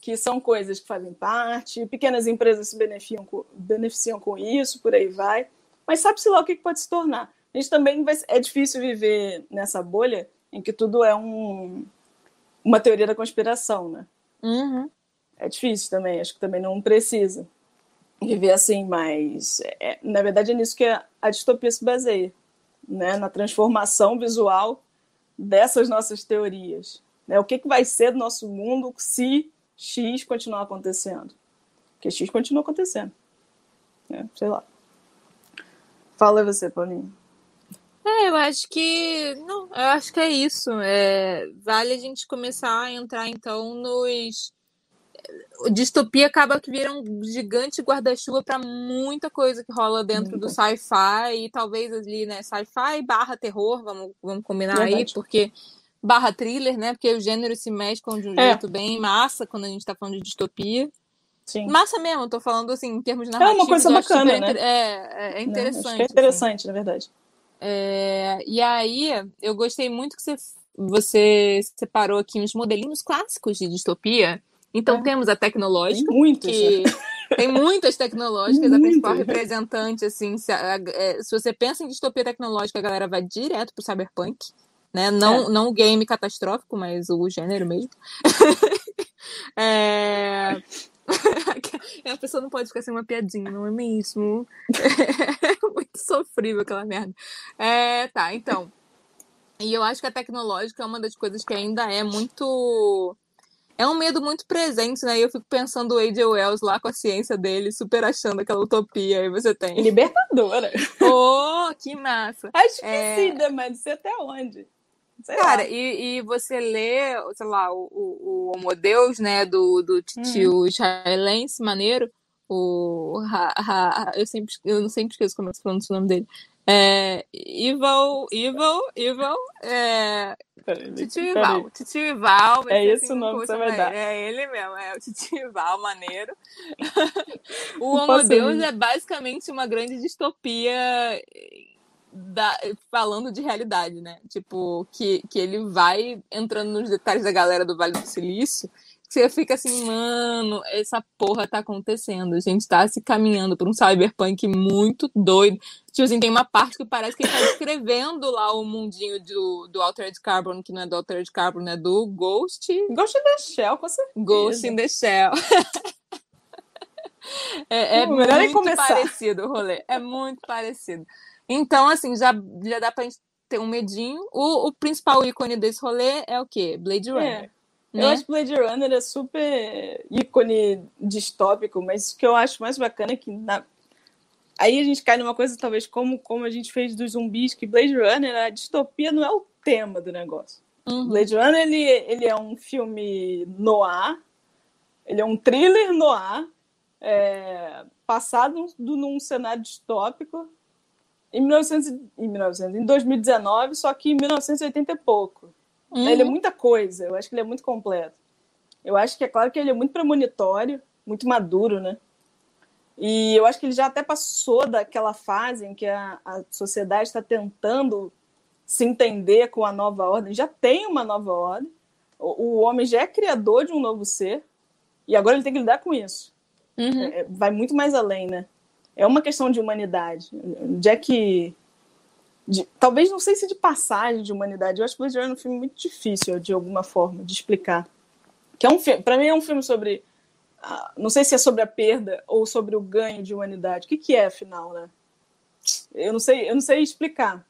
que são coisas que fazem parte, pequenas empresas se beneficiam com, beneficiam com isso, por aí vai. Mas sabe-se lá o que que pode se tornar. A gente também vai, é difícil viver nessa bolha em que tudo é um, uma teoria da conspiração, né? Uhum. É difícil também, acho que também não precisa viver assim, mas é- na verdade é nisso que a, distopia se baseia, né? Na transformação visual dessas nossas teorias. Né? O que, que vai ser do nosso mundo se X continuar acontecendo? Porque X continua acontecendo. Né? Sei lá. Fala você, Paulinho. É, eu acho que. Não, eu acho que é isso. É, vale a gente começar a entrar, então, nos. Distopia acaba que vira um gigante guarda-chuva para muita coisa que rola dentro do sci-fi e talvez ali, né, sci-fi barra terror, vamos, vamos combinar aí, Verdade. porque barra thriller, né, porque o gênero se mesclam de um É. jeito bem massa quando a gente tá falando de distopia. Sim. Massa mesmo, tô falando assim, em termos uma narrativos. coisa eu acho bacana, né? É, é, é interessante. Que é assim. interessante, na verdade. É, e aí, eu gostei muito que você, você separou aqui uns modelinhos clássicos de distopia. Então, É. temos a Tem tecnológica, muitos. que né? tem muitas tecnológicas, a Muitas. principal representante, assim, se, a- é, se você pensa em distopia tecnológica, a galera vai direto pro cyberpunk, né? Não, É. não o game catastrófico, mas o gênero mesmo. É... A pessoa não pode ficar sem uma piadinha, não é mesmo? É muito sofrível aquela merda. É, tá, então. E eu acho que a tecnológica é uma das coisas que ainda é muito. É um medo muito presente, né? E eu fico pensando o A.J. Wells lá com a ciência dele, super achando aquela utopia. E você tem. Libertadora. Oh, que massa! Acho que É. mas não sei até onde. Sei Cara, e, e você lê, sei lá, o, o, o Homo Deus, né, do, do tio israelense, maneiro, o... Ha, ha, eu, sempre, eu sempre esqueço como é que se pronuncia o nome dele. É, Evil, Evil, Evil, é, Titio. Ival, Titio Ival. É esse assim o nome como que você vai dar. É ele mesmo, é o Titio Ival, maneiro. o Homo Deus é basicamente uma grande distopia da- falando de realidade, né? Tipo, que, que ele vai entrando nos detalhes da galera do Vale do Silício, você fica assim, mano, essa porra tá acontecendo. A gente tá se caminhando por um cyberpunk muito doido. Tipo assim, tem uma parte que parece que ele tá descrevendo lá o mundinho do, do Altered Carbon, que não é do Altered Carbon, é do Ghost. Ghost in the Shell, com certeza. Ghost in the Shell. é é nem muito parecido o rolê. É muito parecido. Então, assim, já, já dá pra gente ter um medinho. O, o principal ícone desse rolê é o quê? Blade Runner. É. né? Eu acho que Blade Runner é super ícone distópico, mas o que eu acho mais bacana é que na... aí a gente cai numa coisa, talvez, como, como a gente fez dos zumbis, que Blade Runner, a distopia não é o tema do negócio. Uhum. Blade Runner, ele, ele é um filme noir, ele é um thriller noir, é, passado do- num cenário distópico em, 1900, e- em, 1900, em 2019, só que em 1980 e pouco. Uhum. Ele é muita coisa, eu acho que ele é muito completo. Eu acho que é claro que ele é muito premonitório, muito maduro, né? E eu acho que ele já até passou daquela fase em que a, a sociedade está tentando se entender com a nova ordem. Já tem uma nova ordem, o, o, homem já é criador de um novo ser, e agora ele tem que lidar com isso. Uhum. É, vai muito mais além, né? É uma questão de humanidade. Onde é que. De, talvez não sei se de passagem de humanidade. Eu acho que Blade Runner é um filme muito difícil, de alguma forma, de explicar. Que é um filme, para mim é um filme sobre não sei se é sobre a perda ou sobre o ganho de humanidade. O que, que é, afinal, né? Eu não sei, eu não sei explicar.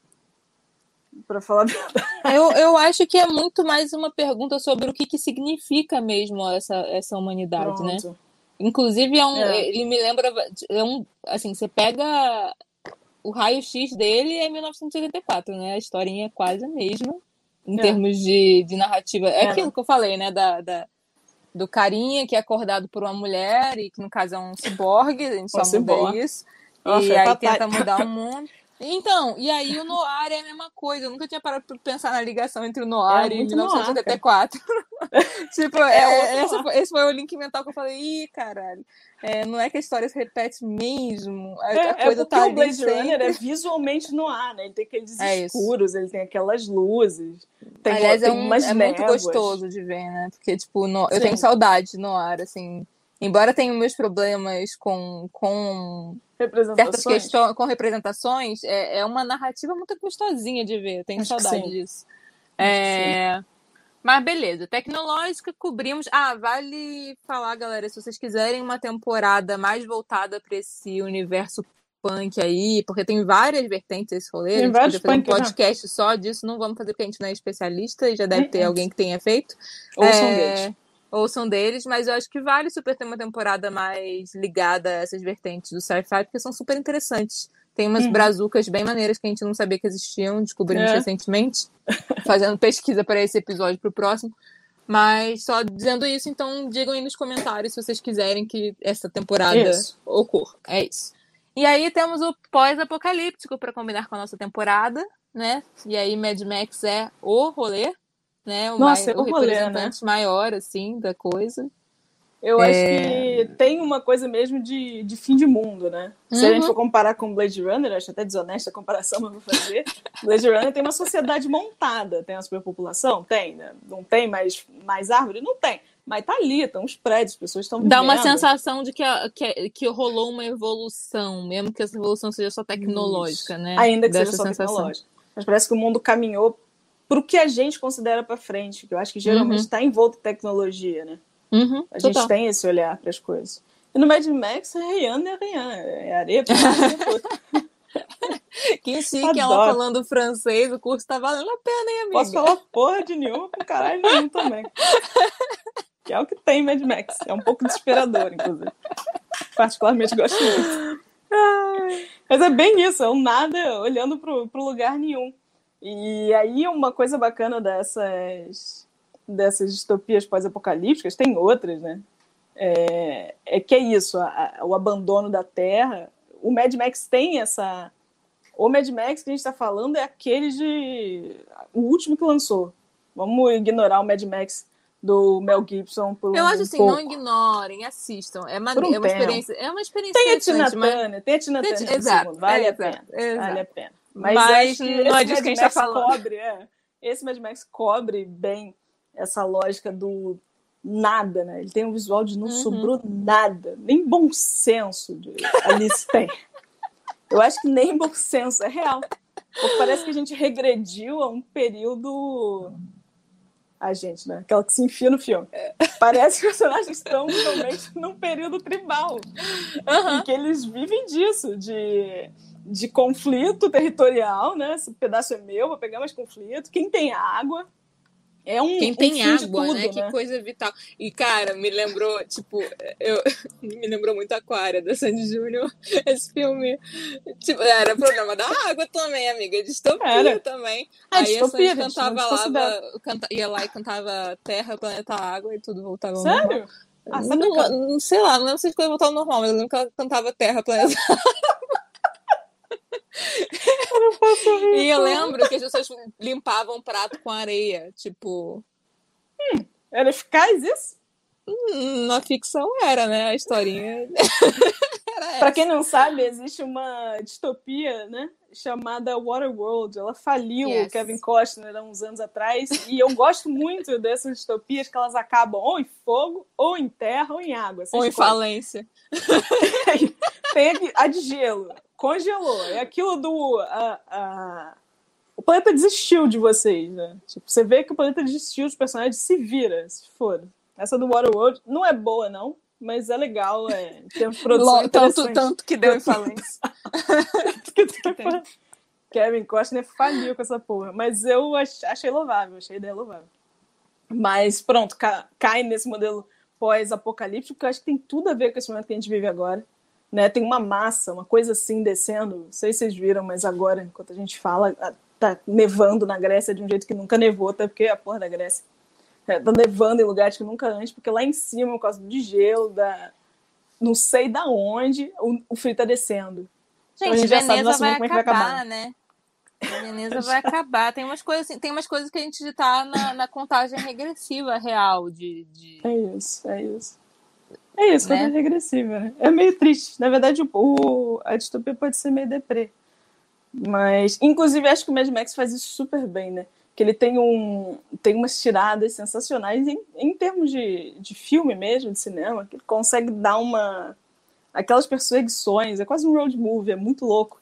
Para falar a verdade. Eu, eu acho que é muito mais uma pergunta sobre o que, que significa mesmo essa, essa humanidade, né? Pronto. né? Inclusive, é um, é. ele me lembra. É um, assim, você pega o raio-x dele é 1984, né? A historinha é quase a mesma em é. termos de, de narrativa. É, é aquilo que eu falei, né? Da, da, do carinha que é acordado por uma mulher e que no caso é um ciborgue, a gente só muda isso. Nossa, e é aí tenta mudar o mundo. Então, e aí o Noir é a mesma coisa. Eu nunca tinha parado para pensar na ligação entre o Noir é e 1984. tipo, é, é essa, esse foi o link mental que eu falei, ih, caralho. É, não é que a história se repete mesmo. A, é, a coisa é tá o Blade sempre. Runner é visualmente no ar, né? Ele tem aqueles é escuros, ele tem aquelas luzes. Tem, Aliás, tem é, um, é muito gostoso de ver, né? Porque, tipo, no, eu tenho saudade no ar, assim. Embora tenha meus problemas com, com certas questões, com representações, é, é uma narrativa muito gostosinha de ver. Eu tenho Acho saudade disso. É... Mas beleza, tecnológica cobrimos. Ah, vale falar, galera, se vocês quiserem uma temporada mais voltada para esse universo punk aí, porque tem várias vertentes esse rolê. Tem podia fazer um podcast só disso, não vamos fazer porque a gente não é especialista e já deve ter alguém que tenha feito. Ouçam é... deles. Ouçam deles, mas eu acho que vale super ter uma temporada mais ligada a essas vertentes do sci-fi, porque são super interessantes. Tem umas uhum. brazucas bem maneiras que a gente não sabia que existiam, descobrimos é. recentemente, fazendo pesquisa para esse episódio para o próximo. Mas só dizendo isso, então digam aí nos comentários se vocês quiserem que essa temporada isso. ocorra. É isso. E aí temos o pós-apocalíptico para combinar com a nossa temporada, né? E aí Mad Max é o rolê, né? O, Nossa, é o, rolê, representante né? maior, assim, da coisa. Eu é... acho que tem uma coisa mesmo de, de fim de mundo, né? Se uhum. a gente uhum. for comparar com Blade Runner, acho até desonesta a comparação, mas vou fazer. Blade Runner tem uma sociedade montada. Tem uma superpopulação? Tem, né? Não tem mais, mais árvore? Não tem. Mas tá ali, estão os prédios, as pessoas estão Dá uma sensação de que, que, que rolou uma evolução, mesmo que essa evolução seja só tecnológica, Isso. né? Ainda que Dessa seja só sensação. tecnológica. Mas parece que o mundo caminhou para o que a gente considera para frente, que eu acho que geralmente está uhum. envolto em tecnologia, né? Uhum, a gente tem esse olhar para as coisas. E no Mad Max, Rihanna é Rihanna, é areia. Quem chique ela falando francês, o curso tá valendo a pena, hein, amiga? Posso falar porra de nenhuma com caralho nenhum também. Que é o que tem Mad Max. É um pouco desesperador, inclusive. Particularmente gosto muito. Mas é bem isso, é um nada olhando pro, pro lugar nenhum. E aí uma coisa bacana dessas dessas distopias pós-apocalípticas, tem outras, né? É, é que é isso, a, a, o abandono da Terra. O Mad Max tem essa. O Mad Max que a gente está falando é aquele de. O último que lançou. Vamos ignorar o Mad Max do Mel Gibson por Eu acho assim, pouco. não ignorem, assistam. É, uma, um é uma experiência. É uma experiência. Tem a Tina Turner, tem a Tina Turner. Exato, vale é, a pena. Exato. Vale a pena. Mas, Mas não é disso que a gente está falando. Cobre, é. Esse Mad Max cobre bem essa lógica do nada, né? Ele tem um visual de não uhum. sobrou nada, nem bom senso de Alice tem. Eu acho que nem bom senso, é real. Porque parece que a gente regrediu a um período. A gente, né? Aquela que se enfia no filme. Parece que os personagens estão realmente num período tribal. Uhum. Em que eles vivem disso, de, de conflito territorial, né? Esse pedaço é meu, vou pegar mais conflito. Quem tem água, é um, Quem tem um água, tudo, né? Que coisa vital. E, cara, me lembrou, tipo, eu me lembrou muito Aquária da Sandy Júnior, esse filme. Tipo, era problema da água também, amiga. Distopia era. também. Ah, Aí distopia, a Sandy cantava lá, canta, ia lá e cantava Terra, Planeta Água e tudo voltava ao Sério? Ah, não, não, sei lá, não sei se coisa voltava ao normal, mas eu lembro que ela cantava Terra, Planeta Água. Eu não posso rir. E eu lembro que as pessoas limpavam o prato com areia, tipo. Hum, era eficaz isso? Hum, na ficção era, né? A historinha. Para quem não sabe, existe uma distopia, né? Chamada Waterworld. Ela faliu Yes. o Kevin Costner há uns anos atrás. E eu gosto muito dessas distopias que elas acabam ou em fogo, ou em terra, ou em água. Ou em falência. Tem a de gelo. Congelou. É aquilo do. a- a- O planeta desistiu de vocês, né? Tipo, você vê que o planeta desistiu, os personagens se vira, se for. Essa do Waterworld não é boa, não, mas é legal. É, em termos de produção. Tanto, tanto que deu em falência. Kevin Costner faliu com essa porra. Mas eu ach- achei louvável, achei ideia louvável. Mas pronto, ca- cai nesse modelo pós-apocalíptico, que eu acho que tem tudo a ver com esse momento que a gente vive agora. Né? Tem uma massa, uma coisa assim descendo. Não sei se vocês viram, mas agora, enquanto a gente fala, tá nevando na Grécia de um jeito que nunca nevou, até porque é a porra da Grécia. É, tá nevando em lugares que nunca antes, porque lá em cima, por causa de gelo, da não sei da onde, o, o frio tá descendo. Então, a Gente, gente já sabe Veneza ou vai menos como é que vai acabar, acabar. Né? Veneza vai acabar. Tem umas coisas, assim- tem umas coisas que a gente tá na, na contagem regressiva real de, de- É isso, é isso. É isso, Né? coisa regressiva, né? É meio triste. Na verdade, o, o- a distopia pode ser meio deprê. Mas, inclusive, acho que o Mad Max faz isso super bem, né? Que ele tem, um, tem umas tiradas sensacionais em, em termos de, de filme mesmo, de cinema, que ele consegue dar uma. aquelas perseguições, é quase um road movie, é muito louco.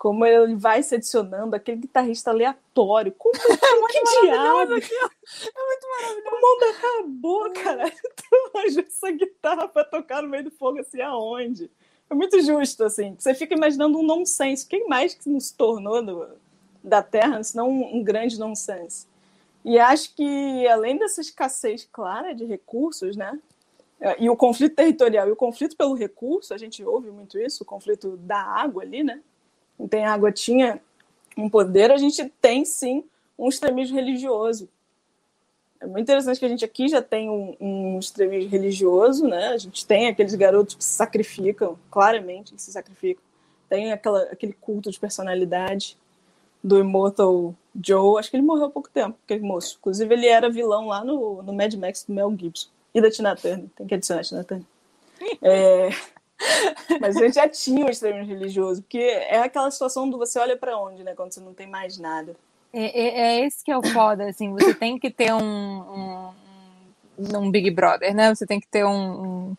Como ele vai se adicionando, aquele guitarrista aleatório. Como que diabo? É muito maravilhoso. O mundo acabou, cara. Tu arranjou essa guitarra pra tocar no meio do fogo, assim, aonde? É muito justo, assim. Você fica imaginando um nonsense. Quem mais que nos tornou do- da Terra, senão um, um grande nonsense? E acho que, além dessa escassez clara de recursos, né? é, E o conflito territorial e o conflito pelo recurso, a gente ouve muito isso, o conflito da água ali, né? Tem água, tinha um poder, a gente tem sim um extremismo religioso. É muito interessante que a gente aqui já tem um, um extremismo religioso, né? A gente tem aqueles garotos que se sacrificam, claramente que se sacrificam. Tem aquela, aquele culto de personalidade do Immortal Joe. Acho que ele morreu há pouco tempo, aquele moço. Inclusive, ele era vilão lá no, no Mad Max do Mel Gibson. E da Tina Turner. Tem que adicionar a Tina Turner. É... Mas gente já tinha um extremismo religioso, porque é aquela situação do você olha para onde, né? Quando você não tem mais nada. É, é- é esse que é o foda, assim, você tem que ter um, um, um- Big Brother, né? Você tem que ter um, um,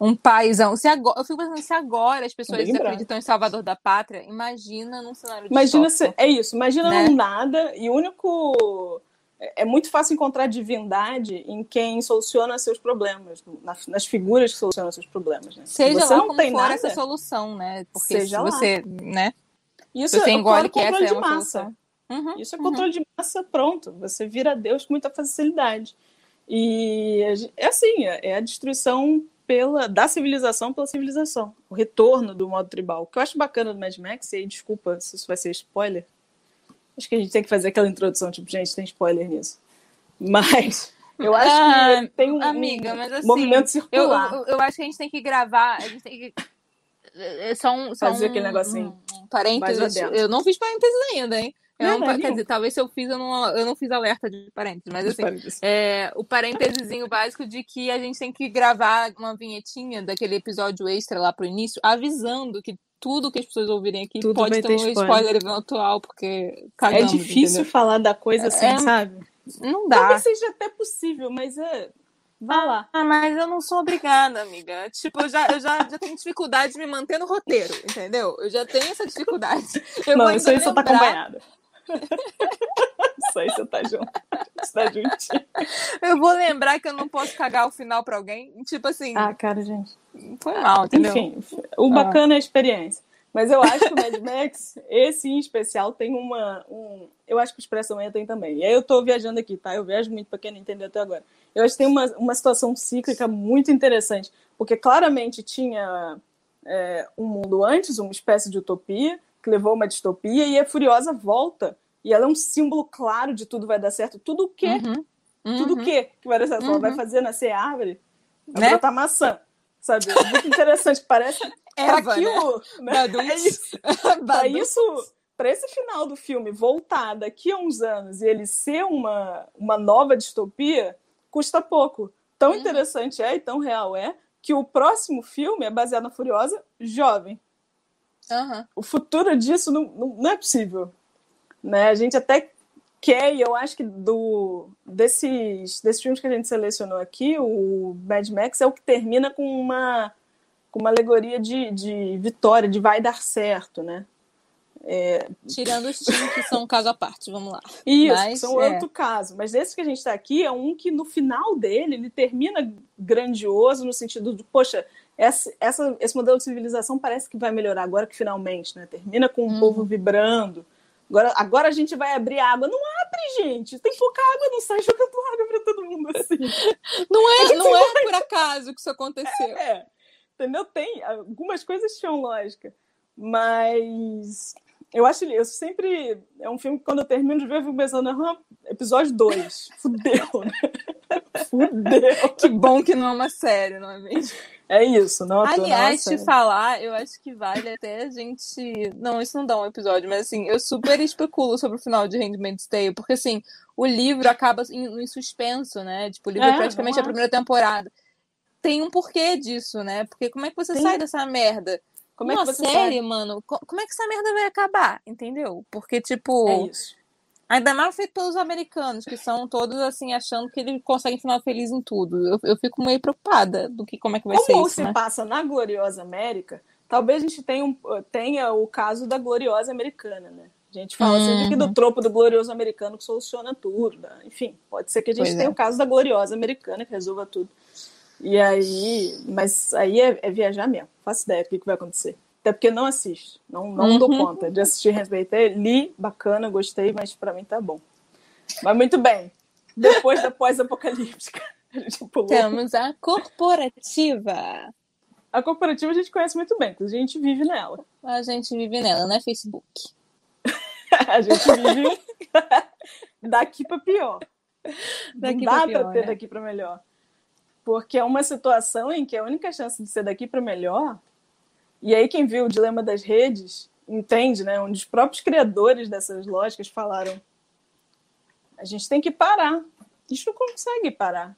um paizão. Se agora, eu fico pensando, se agora as pessoas Big acreditam em Salvador da Pátria, imagina num cenário Imagina se, é isso, imagina Né? num nada e o único é é muito fácil encontrar divindade em quem soluciona seus problemas, nas, nas figuras que solucionam seus problemas. Né? Se Seja você lá não como tem for nada, essa solução, né? Porque Seja se lá. você, né? isso você é engole controle é de massa. Uhum. Isso é controle de massa, pronto. Você vira Deus com muita facilidade. E é assim, é é a destruição pela, da civilização pela civilização. O retorno do modo tribal. O que eu acho bacana do Mad Max, e aí desculpa se isso vai ser spoiler, acho que a gente tem que fazer aquela introdução, tipo, gente, tem spoiler nisso. Mas eu acho Ah, que tem um, amiga, mas assim, movimento Eu, circular. eu, eu acho que a gente tem que gravar, a gente tem que. é Só um, só Fazer um, aquele negocinho. um, um parênteses. Eu não fiz parênteses ainda, hein? Eu Não, não- não, quer dizer, talvez se eu fiz, eu não, eu não fiz alerta de parênteses, mas assim, é, o parênteses básico de que a gente tem que gravar uma vinhetinha daquele episódio extra lá pro início, avisando que tudo que as pessoas ouvirem aqui Tudo pode ter um spoiler. spoiler eventual, porque É cagamos, difícil entendeu? falar da coisa assim, É- sabe? Não dá. Talvez seja até possível, mas é. Vá lá. Ah, mas eu não sou obrigada, amiga. Tipo, eu já, eu já, já tenho dificuldade de me manter no roteiro, entendeu? Eu já tenho essa dificuldade. Eu não, isso aí você tá acompanhada. isso aí você tá junto. Você tá juntinho. Eu vou lembrar que eu não posso cagar o final pra alguém. Tipo assim, Ah, cara, gente. foi mal, entendeu? Enfim, o Ah. bacana é a experiência. Mas eu acho que o Mad Max, esse em especial, tem uma. Um, eu acho que o Expresso Manhã tem também. E aí eu tô viajando aqui, tá? Eu viajo muito pra quem não entendeu até agora. Eu acho que tem uma, uma situação cíclica muito interessante. Porque claramente tinha é, um mundo antes, uma espécie de utopia, que levou a uma distopia, e a Furiosa volta. E ela é um símbolo claro de tudo vai dar certo. Tudo o quê? Uhum. Tudo o Uhum. quê que vai dar certo? Ela Uhum. vai fazer nascer árvore, vai Né? brotar maçã. Sabe? É muito interessante. Parece Eva, que né? Né? É isso. Para Badum. isso, para esse final do filme voltar daqui a uns anos e ele ser uma, uma nova distopia, custa pouco. Tão Uhum. interessante é e tão real é que o próximo filme é baseado na Furiosa jovem. Aham. O futuro disso não, não, não é possível. Né? A gente até quer, e eu acho que do, desses, desses filmes que a gente selecionou aqui, o Mad Max é o que termina com uma, com uma alegoria de, de vitória, de vai dar certo, né? É, Tirando os times que são um caso à parte, vamos lá. Isso, Mas, são é. outro caso. Mas esse que a gente está aqui é um que no final dele ele termina grandioso no sentido de, poxa, essa, essa- esse modelo de civilização parece que vai melhorar agora que finalmente, né? Termina com o Uhum. povo vibrando. Agora, agora a gente vai abrir água. Não abre, gente. Tem pouca água, não sai jogando água para todo mundo assim. Não é, não é por acaso que isso aconteceu. É, entendeu? Tem algumas coisas tinham lógica, mas eu acho eu sempre é um filme que quando eu termino de ver eu fico pensando, aham, episódio 2, fudeu, né? fudeu. Que bom que não é uma série, não é mesmo? É isso, não Aliás, é te falar, eu acho que vale até a gente. Não, isso não dá um episódio, mas assim, eu super especulo sobre o final de Handmaid's Tale, porque assim, o livro acaba em, em suspenso, né? Tipo, o livro é, É, praticamente a primeira temporada. Tem um porquê disso, né? Porque como é que você Tem. sai dessa merda? Como é Uma que você série, sabe? mano, co- como é que essa merda vai acabar? Entendeu? Porque, tipo. É isso. Ainda mais feito pelos americanos, que são todos assim, achando que eles conseguem final feliz em tudo. Eu, eu fico meio preocupada do que como é que vai ser Como isso, se né? passa na gloriosa América, talvez a gente tenha, um- tenha o caso da gloriosa americana, né? A gente fala sempre que do Uhum. tropo do glorioso americano que soluciona tudo. né? Enfim, pode ser que a gente Pois tenha é. o caso da gloriosa americana que resolva tudo. E aí, mas aí é, é viajar mesmo. Faço ideia do que, que vai acontecer. Até porque não assisto. Não, não dou Uhum. conta de assistir Respeitei. Li, bacana, gostei, mas pra mim tá bom. Mas muito bem. Depois da pós-apocalíptica, a gente pulou. Temos a corporativa. A corporativa a gente conhece muito bem, porque a gente vive nela. A gente vive nela, né? Facebook. A gente vive daqui para pior. Daqui não dá para ter né? daqui para melhor. Porque é uma situação em que a única chance de ser daqui para melhor. E aí, quem viu o Dilema das Redes entende, né? Onde os próprios criadores dessas lógicas falaram: a gente tem que parar. A gente não consegue parar.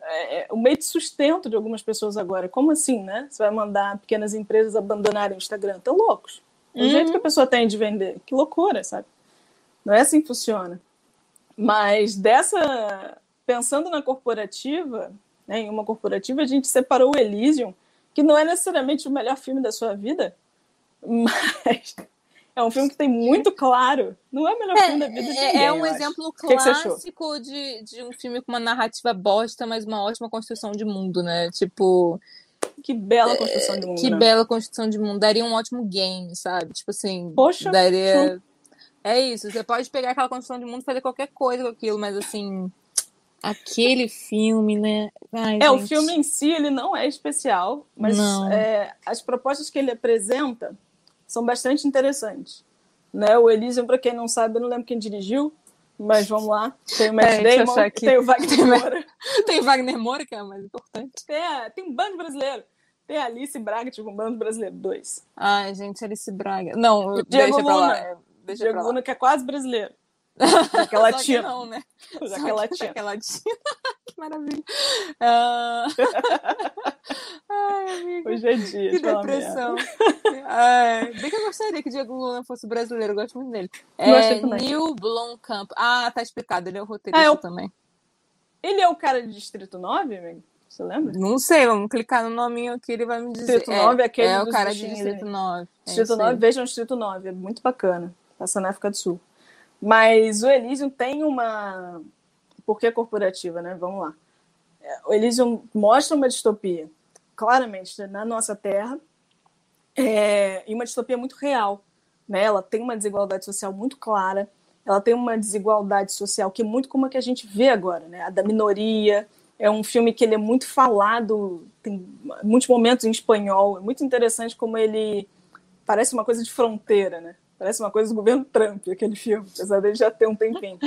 É, é o meio de sustento de algumas pessoas agora. Como assim, né? Você vai mandar pequenas empresas abandonarem o Instagram? Estão loucos. O Uhum. jeito que a pessoa tem de vender. Que loucura, sabe? Não é assim que funciona. Mas dessa. Pensando na corporativa, né, em uma corporativa, a gente separou o Elysium, que não é necessariamente o melhor filme da sua vida, mas é um filme que tem muito claro. Não é o melhor filme da vida de É, ninguém. é um eu acho. exemplo que clássico de, de um filme com uma narrativa bosta, mas uma ótima construção de mundo, né? Tipo, Que bela construção de mundo. que né? bela construção de mundo. Daria um ótimo game, sabe? Tipo assim, Poxa, daria. É isso, você pode pegar aquela construção de mundo e fazer qualquer coisa com aquilo, mas assim, aquele filme, né? Ai, É, o gente. filme em si ele não é especial, mas é, as propostas que ele apresenta são bastante interessantes. Né? O Elysium, para quem não sabe, eu não lembro quem dirigiu, mas vamos lá. Tem o Matt É, Damon, aqui. tem o Wagner Moura, Tem Wagner Moura, que é o mais importante. tem, a- tem um bando brasileiro. Tem a Alice Braga, tipo um bando brasileiro, dois. Ai, gente, Alice Braga. Não, O Diego deixa pra lá. Luna. é, Deixa Diego pra lá. Luna, que é quase brasileiro. É Só que não, né? Já que é que é maravilha. Ah... Ai, amiga. Hoje é dia. Que de depressão. Ai, bem que eu gostaria que Diego Luna fosse brasileiro, eu gosto muito dele. Gostei É. Neil Blomkamp. Ah, tá explicado, ele é o roteirista Ah, eu- também. Ele é o cara de Distrito 9, amigo? Você lembra? Não sei, vamos clicar no nominho aqui, ele vai me dizer. Distrito 9 é aquele É o cara de Distrito ali. 9. É Distrito isso 9, aí. vejam Distrito 9, é muito bacana. Passa na África do Sul. Mas o Elysium tem uma. Por que corporativa, né? Vamos lá. O Elysium mostra uma distopia, claramente, na nossa terra, é, e uma distopia muito real. Né? Ela tem uma desigualdade social muito clara, ela tem uma desigualdade social que é muito como a que a gente vê agora, né? a da minoria. É um filme que ele é muito falado, tem muitos momentos em espanhol. É muito interessante como ele parece uma coisa de fronteira, né? Parece uma coisa do governo Trump, aquele filme, apesar dele já ter um tempinho,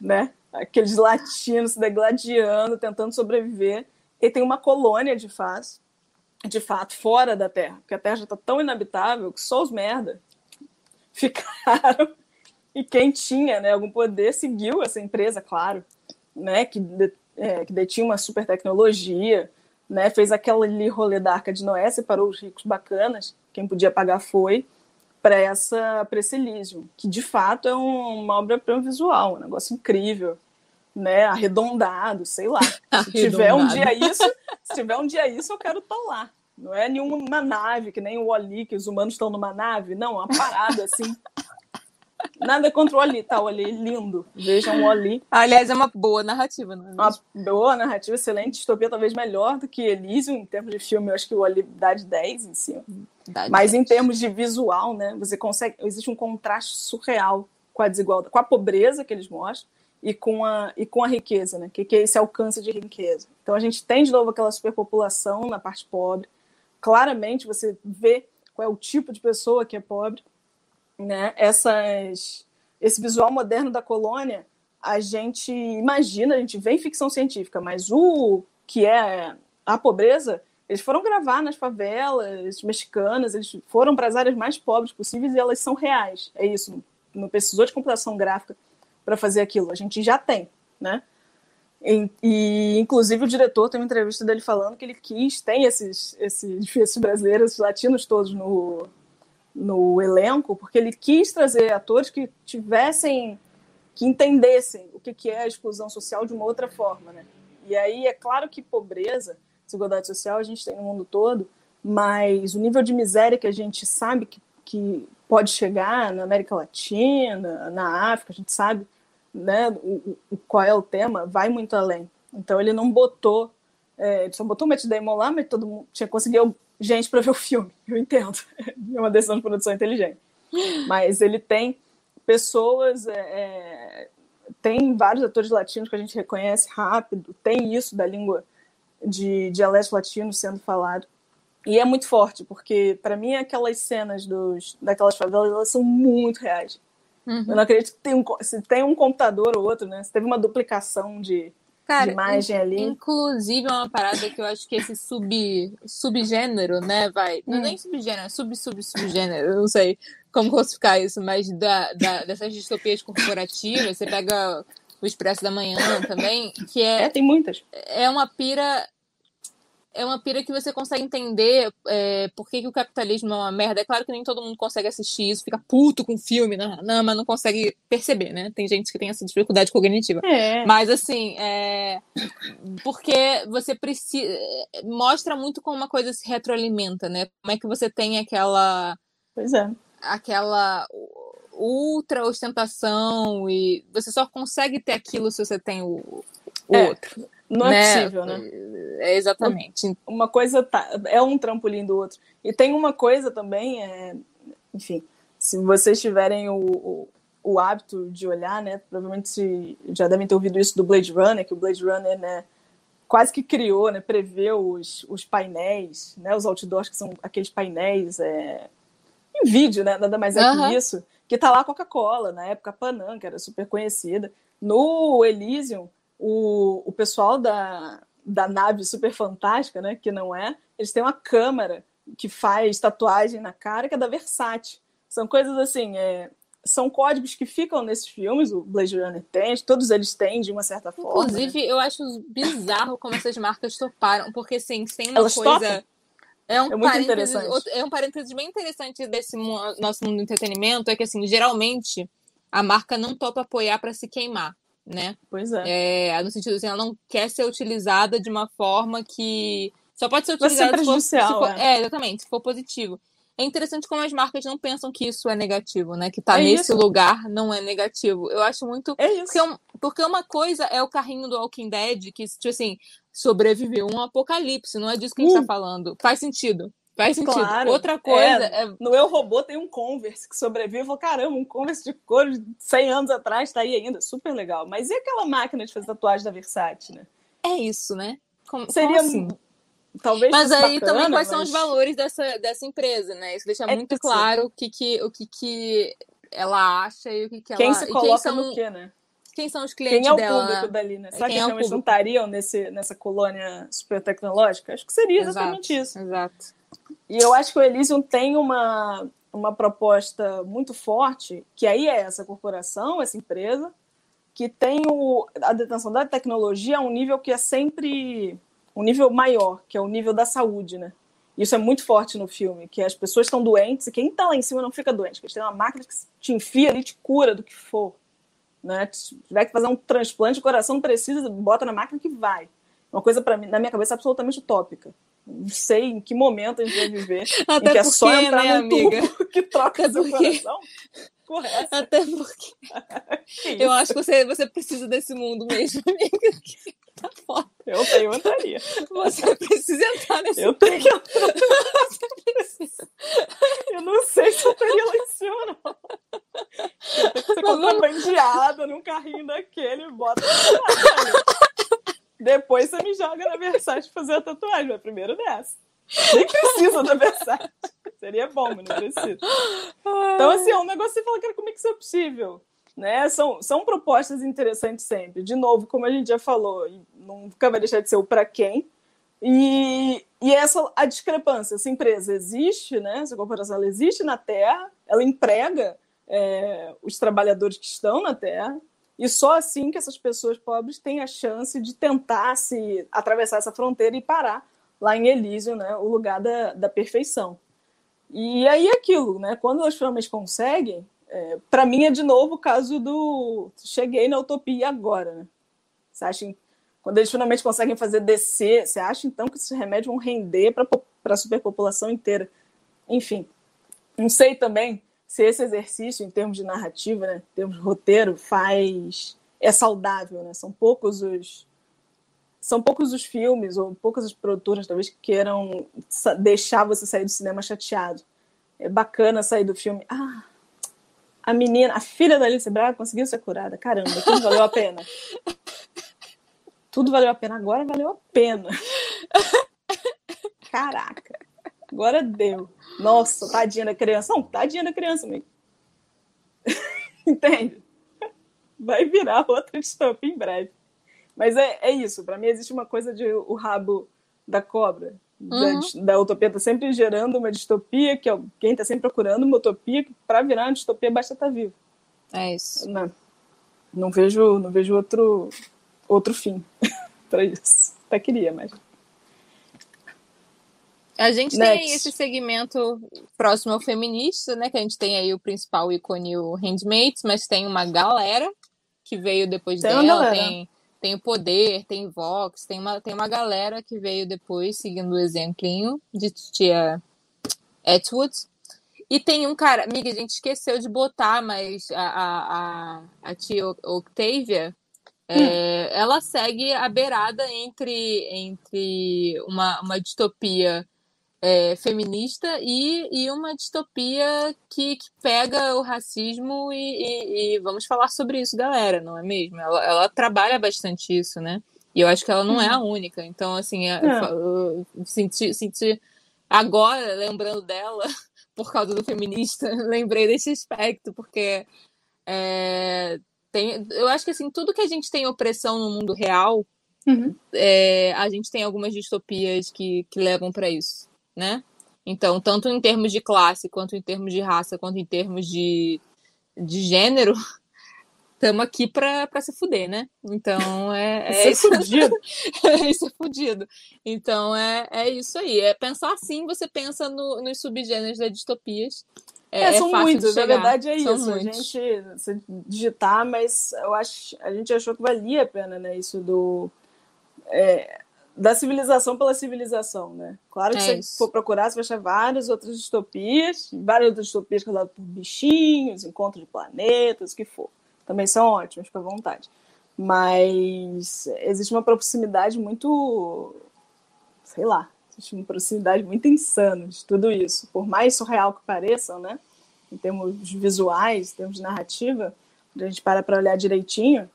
né? Aqueles latinos se degladiando, tentando sobreviver. E tem uma colônia de fato, de fato, fora da Terra, porque a Terra já está tão inabitável que só os merda ficaram. E quem tinha né, algum poder seguiu essa empresa, claro, né? Que, de- é, que detinha uma super tecnologia, né? Fez aquele rolê da Arca de Noé, separou os ricos bacanas, quem podia pagar foi, para essa para esse Elysium, que de fato é um, uma obra-prima visual, um negócio incrível, né? Arredondado, sei lá. Se tiver um dia isso, se tiver um dia isso, eu quero estar tá lá. Não é nenhuma nave, que nem o Oli, que os humanos estão numa nave, não, é uma parada assim Nada contra o Ali, tá? O Ali lindo. Vejam o Ali. Aliás, é uma boa narrativa, não é Uma boa narrativa, excelente. Distopia talvez melhor do que Elysium. Em termos de filme, eu acho que o Ali dá de 10 em cima. Dá Mas 10. em termos de visual, né? Você consegue. Existe um contraste surreal com a desigualdade, com a pobreza que eles mostram e com a, e com a riqueza, né? Que, que é esse alcance de riqueza. Então a gente tem de novo aquela superpopulação na parte pobre. Claramente você vê qual é o tipo de pessoa que é pobre né, essas, esse visual moderno da colônia, a gente imagina, a gente vê em ficção científica, mas o que é a pobreza, eles foram gravar nas favelas mexicanas, eles foram para as áreas mais pobres possíveis e elas são reais. É isso, não precisou de computação gráfica para fazer aquilo, a gente já tem, né? E, e, inclusive o diretor tem uma entrevista dele falando que ele quis, tem esses, esses brasileiros, esses latinos todos no, no elenco, porque ele quis trazer atores que tivessem, que entendessem o que é a exclusão social de uma outra forma, né? E aí é claro que pobreza, desigualdade social a gente tem no mundo todo, mas o nível de miséria que a gente sabe que, que pode chegar na América Latina, na África, a gente sabe né, o, o, qual é o tema, vai muito além. Então ele não botou, é, ele só botou o Matt Damon lá, mas todo mundo tinha conseguido gente para ver o filme, eu entendo. É uma decisão de produção inteligente. Mas ele tem pessoas, é, é, tem vários atores latinos que a gente reconhece rápido, tem isso da língua de dialeto latino sendo falado. E é muito forte, porque para mim aquelas cenas dos, daquelas favelas elas são muito reais. Uhum. Eu não acredito que tem um, se tem um computador ou outro, né? Se teve uma duplicação de, Cara, de imagem ali. Inclusive, é uma parada que eu acho que esse sub, subgênero, né, vai. Não é hum. nem subgênero, é sub, sub, subgênero, eu não sei como classificar isso, mas da, da, dessas distopias corporativas, você pega o Expresso da Manhã também, que é. É, tem muitas. É uma pira é uma pira que você consegue entender é, por que, que, o capitalismo é uma merda. É claro que nem todo mundo consegue assistir isso, fica puto com o filme, não, não, mas não consegue perceber, né? Tem gente que tem essa dificuldade cognitiva. É. Mas assim, é, porque você precisa. Mostra muito como uma coisa se retroalimenta, né? Como é que você tem aquela. Pois é. Aquela ultra ostentação e você só consegue ter aquilo se você tem o, o é. outro. Não né? é possível, né? É, exatamente. Uma coisa tá, é um trampolim do outro. E tem uma coisa também, é, enfim, se vocês tiverem o, o, o, hábito de olhar, né? Provavelmente se, já devem ter ouvido isso do Blade Runner, que o Blade Runner, né? Quase que criou, né? Preveu os, os painéis, né? Os outdoors, que são aqueles painéis é, em vídeo, né? Nada mais é uhum. que isso. Que tá lá a Coca-Cola, na época a Panam, que era super conhecida. No Elysium, o, o pessoal da, da nave super fantástica, né, que não é, eles têm uma câmera que faz tatuagem na cara, que é da Versace. São coisas assim, é, são códigos que ficam nesses filmes, o Blade Runner tem, todos eles têm de uma certa forma. Inclusive, né? eu acho bizarro como essas marcas toparam, porque assim, tem uma Elas coisa. Topam? É um, é muito interessante. é um parênteses bem interessante desse nosso mundo do entretenimento, é que assim, geralmente a marca não topa apoiar para se queimar né? Pois é. é. No sentido assim, ela não quer ser utilizada de uma forma que só pode ser utilizada se for, se for, é. é. exatamente, se for positivo. É interessante como as marcas não pensam que isso é negativo, né? Que tá é nesse isso. lugar não é negativo. Eu acho muito. É isso. Porque, porque uma coisa é o carrinho do Walking Dead, que, tipo assim, sobreviveu um apocalipse, não é disso que a gente tá uh. falando. Faz sentido. Faz sentido. Claro, Outra coisa é, é... No Eu Robô tem um Converse que sobrevive. Eu caramba, um Converse de couro de 100 anos atrás tá aí ainda. Super legal. Mas e aquela máquina de fazer tatuagem da Versace, né? É isso, né? Como, Seria... Como assim? Talvez mas aí bacana, também quais mas... são os valores dessa, dessa empresa, né? Isso deixa é muito claro o que, que, o que, que ela acha e o que, que quem ela... Se coloca quem são... no quê, né? Quem são os clientes Quem é o dela, público dali, né? Será quem que é realmente não estariam nesse, nessa colônia super tecnológica? Acho que seria exatamente exato, isso. Exato. E eu acho que o Elysium tem uma, uma proposta muito forte, que aí é essa corporação, essa empresa, que tem o, a detenção da tecnologia a um nível que é sempre um nível maior, que é o nível da saúde, né? Isso é muito forte no filme, que as pessoas estão doentes e quem está lá em cima não fica doente, porque tem uma máquina que te enfia ali te cura do que for. Né? Se tiver que fazer um transplante de coração, precisa, bota na máquina que vai. Uma coisa, para mim, na minha cabeça, absolutamente utópica. Não sei em que momento a gente vai viver. Até em que é porque, só entrar né, num amiga? tubo que troca Até seu porque- coração. Correto. Até porque Que eu acho que você, você precisa desse mundo mesmo, amiga. que Tá foda. Eu tenho, entraria. Você precisa entrar nesse Eu tenho. Você precisa. Eu não sei se eu teria lá em cima, não. Tenho que ser contrabandeada num carrinho daquele e bota. Depois você me joga na Versace fazer a tatuagem, mas primeiro dessa. Nem precisa da Versace. Seria bom, mas não precisa. Então, assim, é um negócio que você fala, cara, como é que isso é possível? Né? São, são propostas interessantes sempre. De novo, como a gente já falou, nunca vai deixar de ser o para quem. E, e essa a discrepância. Essa empresa existe, né? essa corporação ela existe na Terra, ela emprega é, os trabalhadores que estão na Terra, e só assim que essas pessoas pobres têm a chance de tentar se atravessar essa fronteira e parar lá em Elísio, né? o lugar da, da perfeição. E aí aquilo, né? Quando elas finalmente conseguem, é, para mim é de novo o caso do cheguei na utopia agora, né? Você acha, quando eles finalmente conseguem fazer descer, você acha então que esses remédios vão render para a superpopulação inteira? Enfim, não sei também se esse exercício, em termos de narrativa, né, em termos de roteiro, faz é saudável, né? São poucos os são poucos os filmes ou poucas as produtoras talvez que queiram deixar você sair do cinema chateado. É bacana sair do filme. Ah, a menina, a filha da Alice Braga conseguiu ser curada. Caramba, tudo valeu a pena. Tudo valeu a pena. Agora valeu a pena. Caraca. Agora deu. Nossa, tadinha da criança. Não, tadinha da criança, amigo. Entende? Vai virar outra distopia em breve. Mas é, é isso. Para mim existe uma coisa de o rabo da cobra. Da, Uhum. da utopia tá sempre gerando uma distopia, que alguém tá sempre procurando uma utopia, que para virar uma distopia basta estar vivo. É isso. Não, não vejo, não vejo outro, outro fim para isso. Até queria, mas. A gente tem aí Next. esse segmento próximo ao feminista, né? Que a gente tem aí o principal ícone, o Handmaids, mas tem uma galera que veio depois Tem dela, tem, tem o Poder, tem Vox, tem uma, tem uma galera que veio depois, seguindo o exemplinho de tia Atwood. E tem um cara, amiga, a gente esqueceu de botar, mas a, a, a, a tia Octavia, é, ela segue a beirada entre, entre uma, uma distopia é, feminista e, e uma distopia que, que pega o racismo e, e- e vamos falar sobre isso, galera, não é mesmo? Ela, ela trabalha bastante isso, né? E eu acho que ela não é a única. Então, assim, eu, É. eu senti, senti agora, lembrando dela, por causa do feminista, lembrei desse aspecto, porque é, tem, eu acho que assim, tudo que a gente tem opressão no mundo real, é, a gente tem algumas distopias que, que levam para isso, né? Então, tanto em termos de classe, quanto em termos de raça, quanto em termos de, de gênero, estamos aqui para se fuder, né? Então, é, é isso. fudido. isso é fudido. Então, é, é isso aí. É pensar assim, você pensa no, nos subgêneros das distopias. É, É, é são de muitos, na verdade é São isso. A muitos. gente se digitar, mas eu acho, a gente achou que valia a pena, né? Isso do é, da civilização pela civilização, né? Claro que É se isso. for procurar, você vai achar várias outras distopias, várias outras distopias causadas por bichinhos, encontro de planetas, o que for. Também são ótimas, fica à vontade. Mas existe uma proximidade muito, sei lá, existe uma proximidade muito insana de tudo isso. Por mais surreal que pareçam, né? Em termos visuais, em termos de narrativa, quando a gente para para olhar direitinho,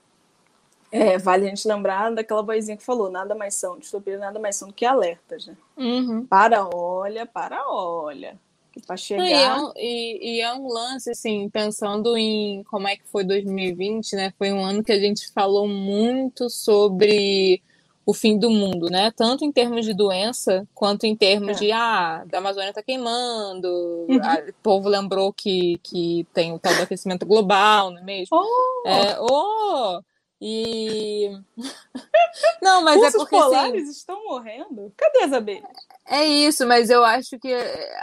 é, vale a gente lembrar daquela vozinha que falou, nada mais são, distopia nada mais são do que alertas, né? Uhum. Para, olha, para, olha. Que para chegar... E é, um, e, e é um lance, assim, pensando em como é que foi 2020, né? Foi um ano que a gente falou muito sobre o fim do mundo, né? Tanto em termos de doença, quanto em termos É. de, ah, da Amazônia tá queimando, Uhum. a- o povo lembrou que, que tem o tal do aquecimento global, não é mesmo? Oh! É, oh, E. Não, mas Ursos é porque. Assim, polares estão morrendo? Cadê as abelhas? é isso, mas eu acho que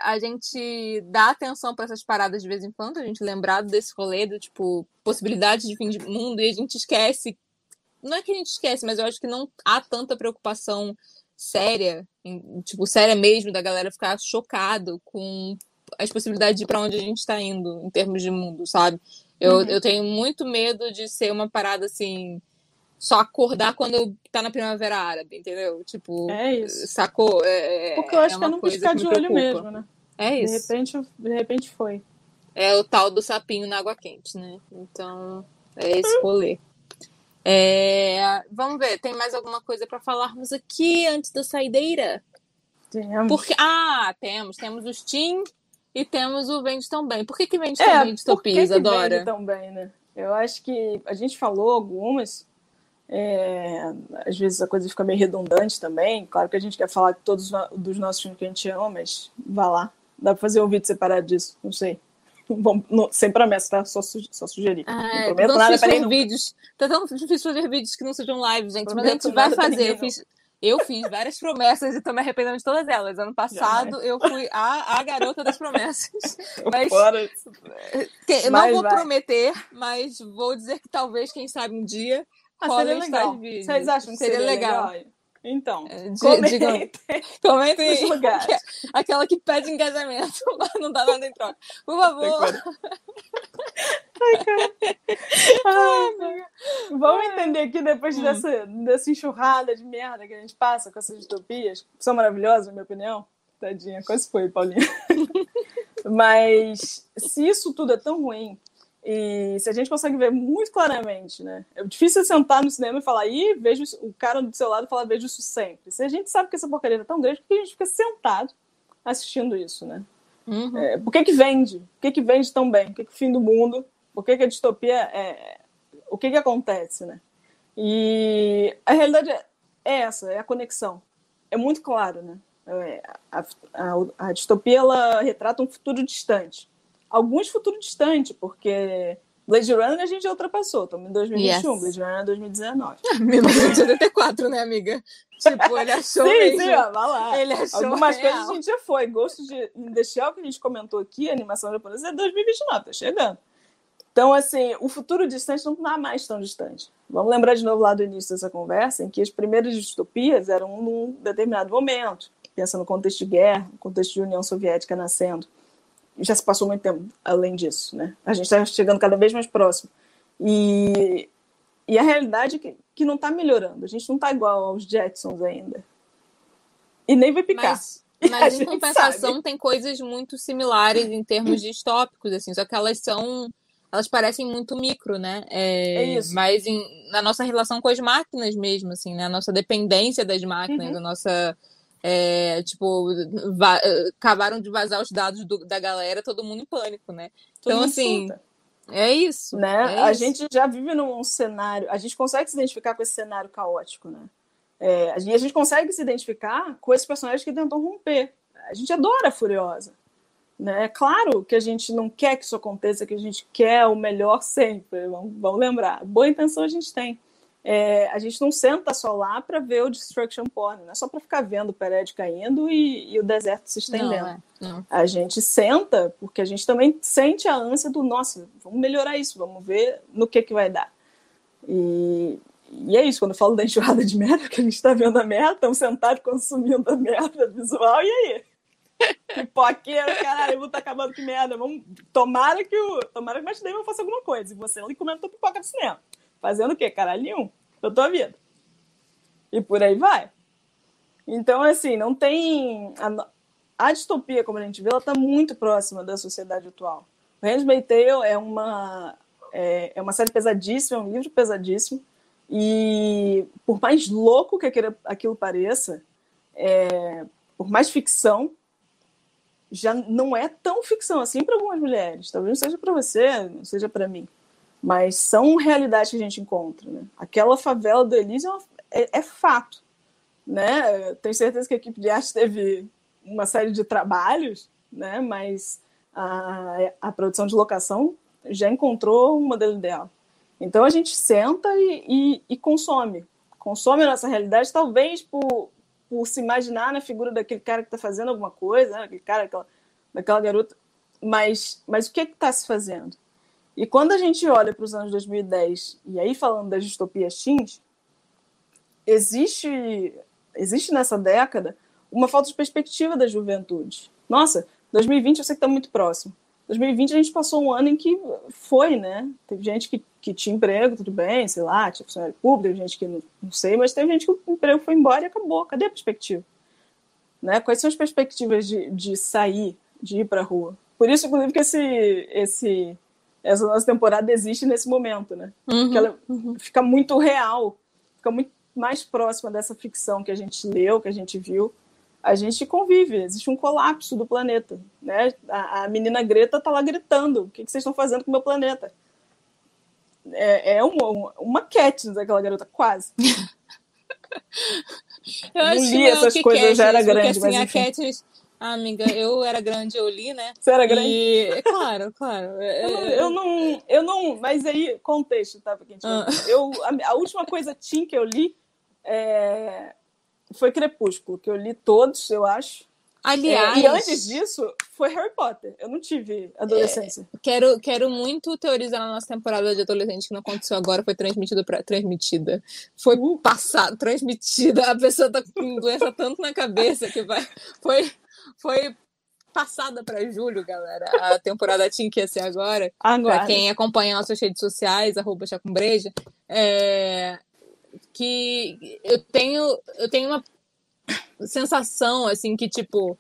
a gente dá atenção para essas paradas de vez em quando, a gente lembrado desse rolê do tipo, possibilidade de fim de mundo, e a gente esquece. Não é que a gente esquece, mas eu acho que não há tanta preocupação séria, em- tipo, séria mesmo, da galera ficar chocado com as possibilidades de para onde a gente está indo em termos de mundo, sabe? Eu, Uhum. eu tenho muito medo de ser uma parada assim, só acordar quando tá na primavera árabe, entendeu? Tipo, É isso. sacou? É, Porque eu acho é que é uma não piscar que de olho mesmo, né? É De isso. repente, de repente foi. É o tal do sapinho na água quente, né? Então, é esse rolê. É, vamos ver, tem mais alguma coisa para falarmos aqui antes da saideira? Temos. Porque, ah, temos. Temos os Steam e temos o Vende Tão Bem. Por que, que vende É, tão bem por distopia, que vende tão bem, né? Eu acho que a gente falou algumas, é, às vezes a coisa fica meio redundante também. Claro que a gente quer falar de todos os- dos nossos filmes que a gente ama, mas vá lá. Dá pra fazer um vídeo separado disso, não sei. Vamos- não- sem promessa, tá? Só, su- só sugerir. Ah, não é, prometo tão nada, não. vídeos. Tá tão difícil fazer vídeos que não sejam live, gente. Mas a Prometo gente vai fazer. Eu fiz, eu fiz várias promessas e tô me arrependendo de todas elas. Ano passado eu fui a, a garota das promessas. Mas Fora. que- eu não Mas vou vai. prometer, mas vou dizer que talvez, quem sabe, um dia Ah, seria legal. Vocês acham que Seria seria, legal. legal? Então, É, di- comentem Comentem lugares. Aquela que pede engajamento, mas não dá nada em troca. Por favor. Ai, Vamos entender aqui, depois Hum. dessa, dessa enxurrada de merda que a gente passa com essas distopias, que são maravilhosas, na minha opinião. Tadinha, quase foi, Paulinha. Mas se isso tudo é tão ruim, e se a gente consegue ver muito claramente, né? É difícil sentar no cinema e falar, ih, vejo isso- o cara do seu lado falar, vejo isso sempre. Se a gente sabe que essa porcaria é tão grande, por que a gente fica sentado assistindo isso, né? Uhum. É, por que, que vende? Por que, que vende tão bem? Por que, que o fim do mundo? Por que, que a distopia é. O que, que acontece, né? E a realidade é é essa, é a conexão. É muito claro, né? É, a, a- a distopia ela retrata um futuro distante. Alguns futuros distantes, porque Blade Runner a gente já ultrapassou, estamos em 2021, Yes. Blade Runner é 2019. 1984, né, amiga? Tipo, ele achou sim, mesmo. sim, ó, vai lá. Ele achou Algumas real. coisas a gente já foi. Ghost de the Shell, que a gente comentou aqui, animação japonesa, é 2029, tá chegando. Então, assim, o futuro distante não está mais tão distante. Vamos lembrar de novo lá do início dessa conversa, em que as primeiras distopias eram num determinado momento. Pensa no contexto de guerra, no contexto de União Soviética nascendo. Já se passou muito tempo além disso, né? A gente está chegando cada vez mais próximo. E, e a realidade é que, que não está melhorando. A gente não está igual aos Jetsons ainda. E nem vai picar. Mas, mas em compensação sabe. tem coisas muito similares em termos distópicos, assim, só que elas são. Elas parecem muito micro, né? É, É isso. Mas em- na nossa relação com as máquinas mesmo, assim, né? A nossa dependência das máquinas, Uhum. a nossa. É, tipo, va- eh, acabaram de vazar os dados do- da galera, todo mundo em pânico, né? Todo Então, assim, surta. É isso. né? é a isso. gente já vive num cenário, a gente consegue se identificar com esse cenário caótico, né? É, e a gente consegue se identificar com esses personagens que tentam romper. A gente adora a Furiosa. Né? É claro que a gente não quer que isso aconteça, que a gente quer o melhor sempre. Vamos, vamos lembrar. Boa intenção a gente tem. É, a gente não senta só lá para ver o destruction porn, não é só para ficar vendo o prédio caindo e, e o deserto se Não, estendendo. é, não. A gente senta porque a gente também sente a ânsia do nossa, vamos melhorar isso, vamos ver no que que vai dar. E, e é isso, quando eu falo da enxurrada de merda, que a gente está vendo a merda, estamos sentados consumindo a merda visual, e aí? Pipoqueiro, caralho, o mundo tá acabando que merda. Vamos... Tomara que o. Tomara que o Matt Damon faça alguma coisa. E você ali comendo tua pipoca no cinema. Fazendo o quê? Caralho nenhum. Da tua vida. E por aí vai. Então, assim, não tem. A, a distopia, como a gente vê, ela está muito próxima da sociedade atual. O Handmaid's Tale é uma, é, é uma série pesadíssima, é um livro pesadíssimo. E por mais louco que aquilo, aquilo pareça, é, por mais ficção, já não é tão ficção assim para algumas mulheres. Talvez não seja para você, não seja para mim. Mas são realidades que a gente encontra. Né? Aquela favela do Elise é, uma, é, é fato. Né? Tenho certeza que a equipe de arte teve uma série de trabalhos, né? mas a, a produção de locação já encontrou um modelo ideal. Então a gente senta e, e, e consome. Consome a nossa realidade, talvez por, por se imaginar na figura daquele cara que está fazendo alguma coisa, né? aquele cara, aquela, daquela garota. Mas, mas o que é está se fazendo? E quando a gente olha para os anos 2010, e aí falando das distopias teens, existe, existe nessa década uma falta de perspectiva da juventude. Nossa, 2020 eu sei que está muito próximo. 2020 a gente passou um ano em que foi, né? Teve gente que, que tinha emprego, tudo bem, sei lá, tinha funcionário público, teve gente que não, não sei, mas teve gente que o emprego foi embora e acabou. Cadê a perspectiva? Né? Quais são as perspectivas de, de sair, de ir para a rua? Por isso, inclusive, que esse, esse, essa nossa temporada existe nesse momento, né? Uhum, que ela uhum. fica muito real, fica muito mais próxima dessa ficção que a gente leu, que a gente viu, a gente convive, existe um colapso do planeta. Né? A, a menina Greta está lá gritando: o que, que vocês estão fazendo com o meu planeta? É, é uma, uma Katniss, aquela garota, quase. Eu Não acho li essas coisas, eu já era Katniss, grande, porque, assim, mas a enfim. Katniss, ah, amiga, eu era grande, eu li, né? Você era grande? E, claro, claro. Eu não, eu não, eu não, mas aí, contexto, tá? Pra quem Ah. eu, a, a última coisa teen que eu li é, foi Crepúsculo, que eu li todos, eu acho. Aliás, É, e antes disso, foi Harry Potter. Eu não tive adolescência. quero, quero muito teorizar na nossa temporada de adolescente que não aconteceu agora, foi transmitido pra, transmitida. Foi Uh. passado, transmitida. A pessoa tá com doença tanto na cabeça que vai. Foi, foi passada pra julho, galera. A temporada tinha que ia ser agora. Pra Agora. quem acompanha nossas redes sociais, arroba Chá com Breja, é, que eu tenho, eu tenho uma sensação, assim, que, tipo,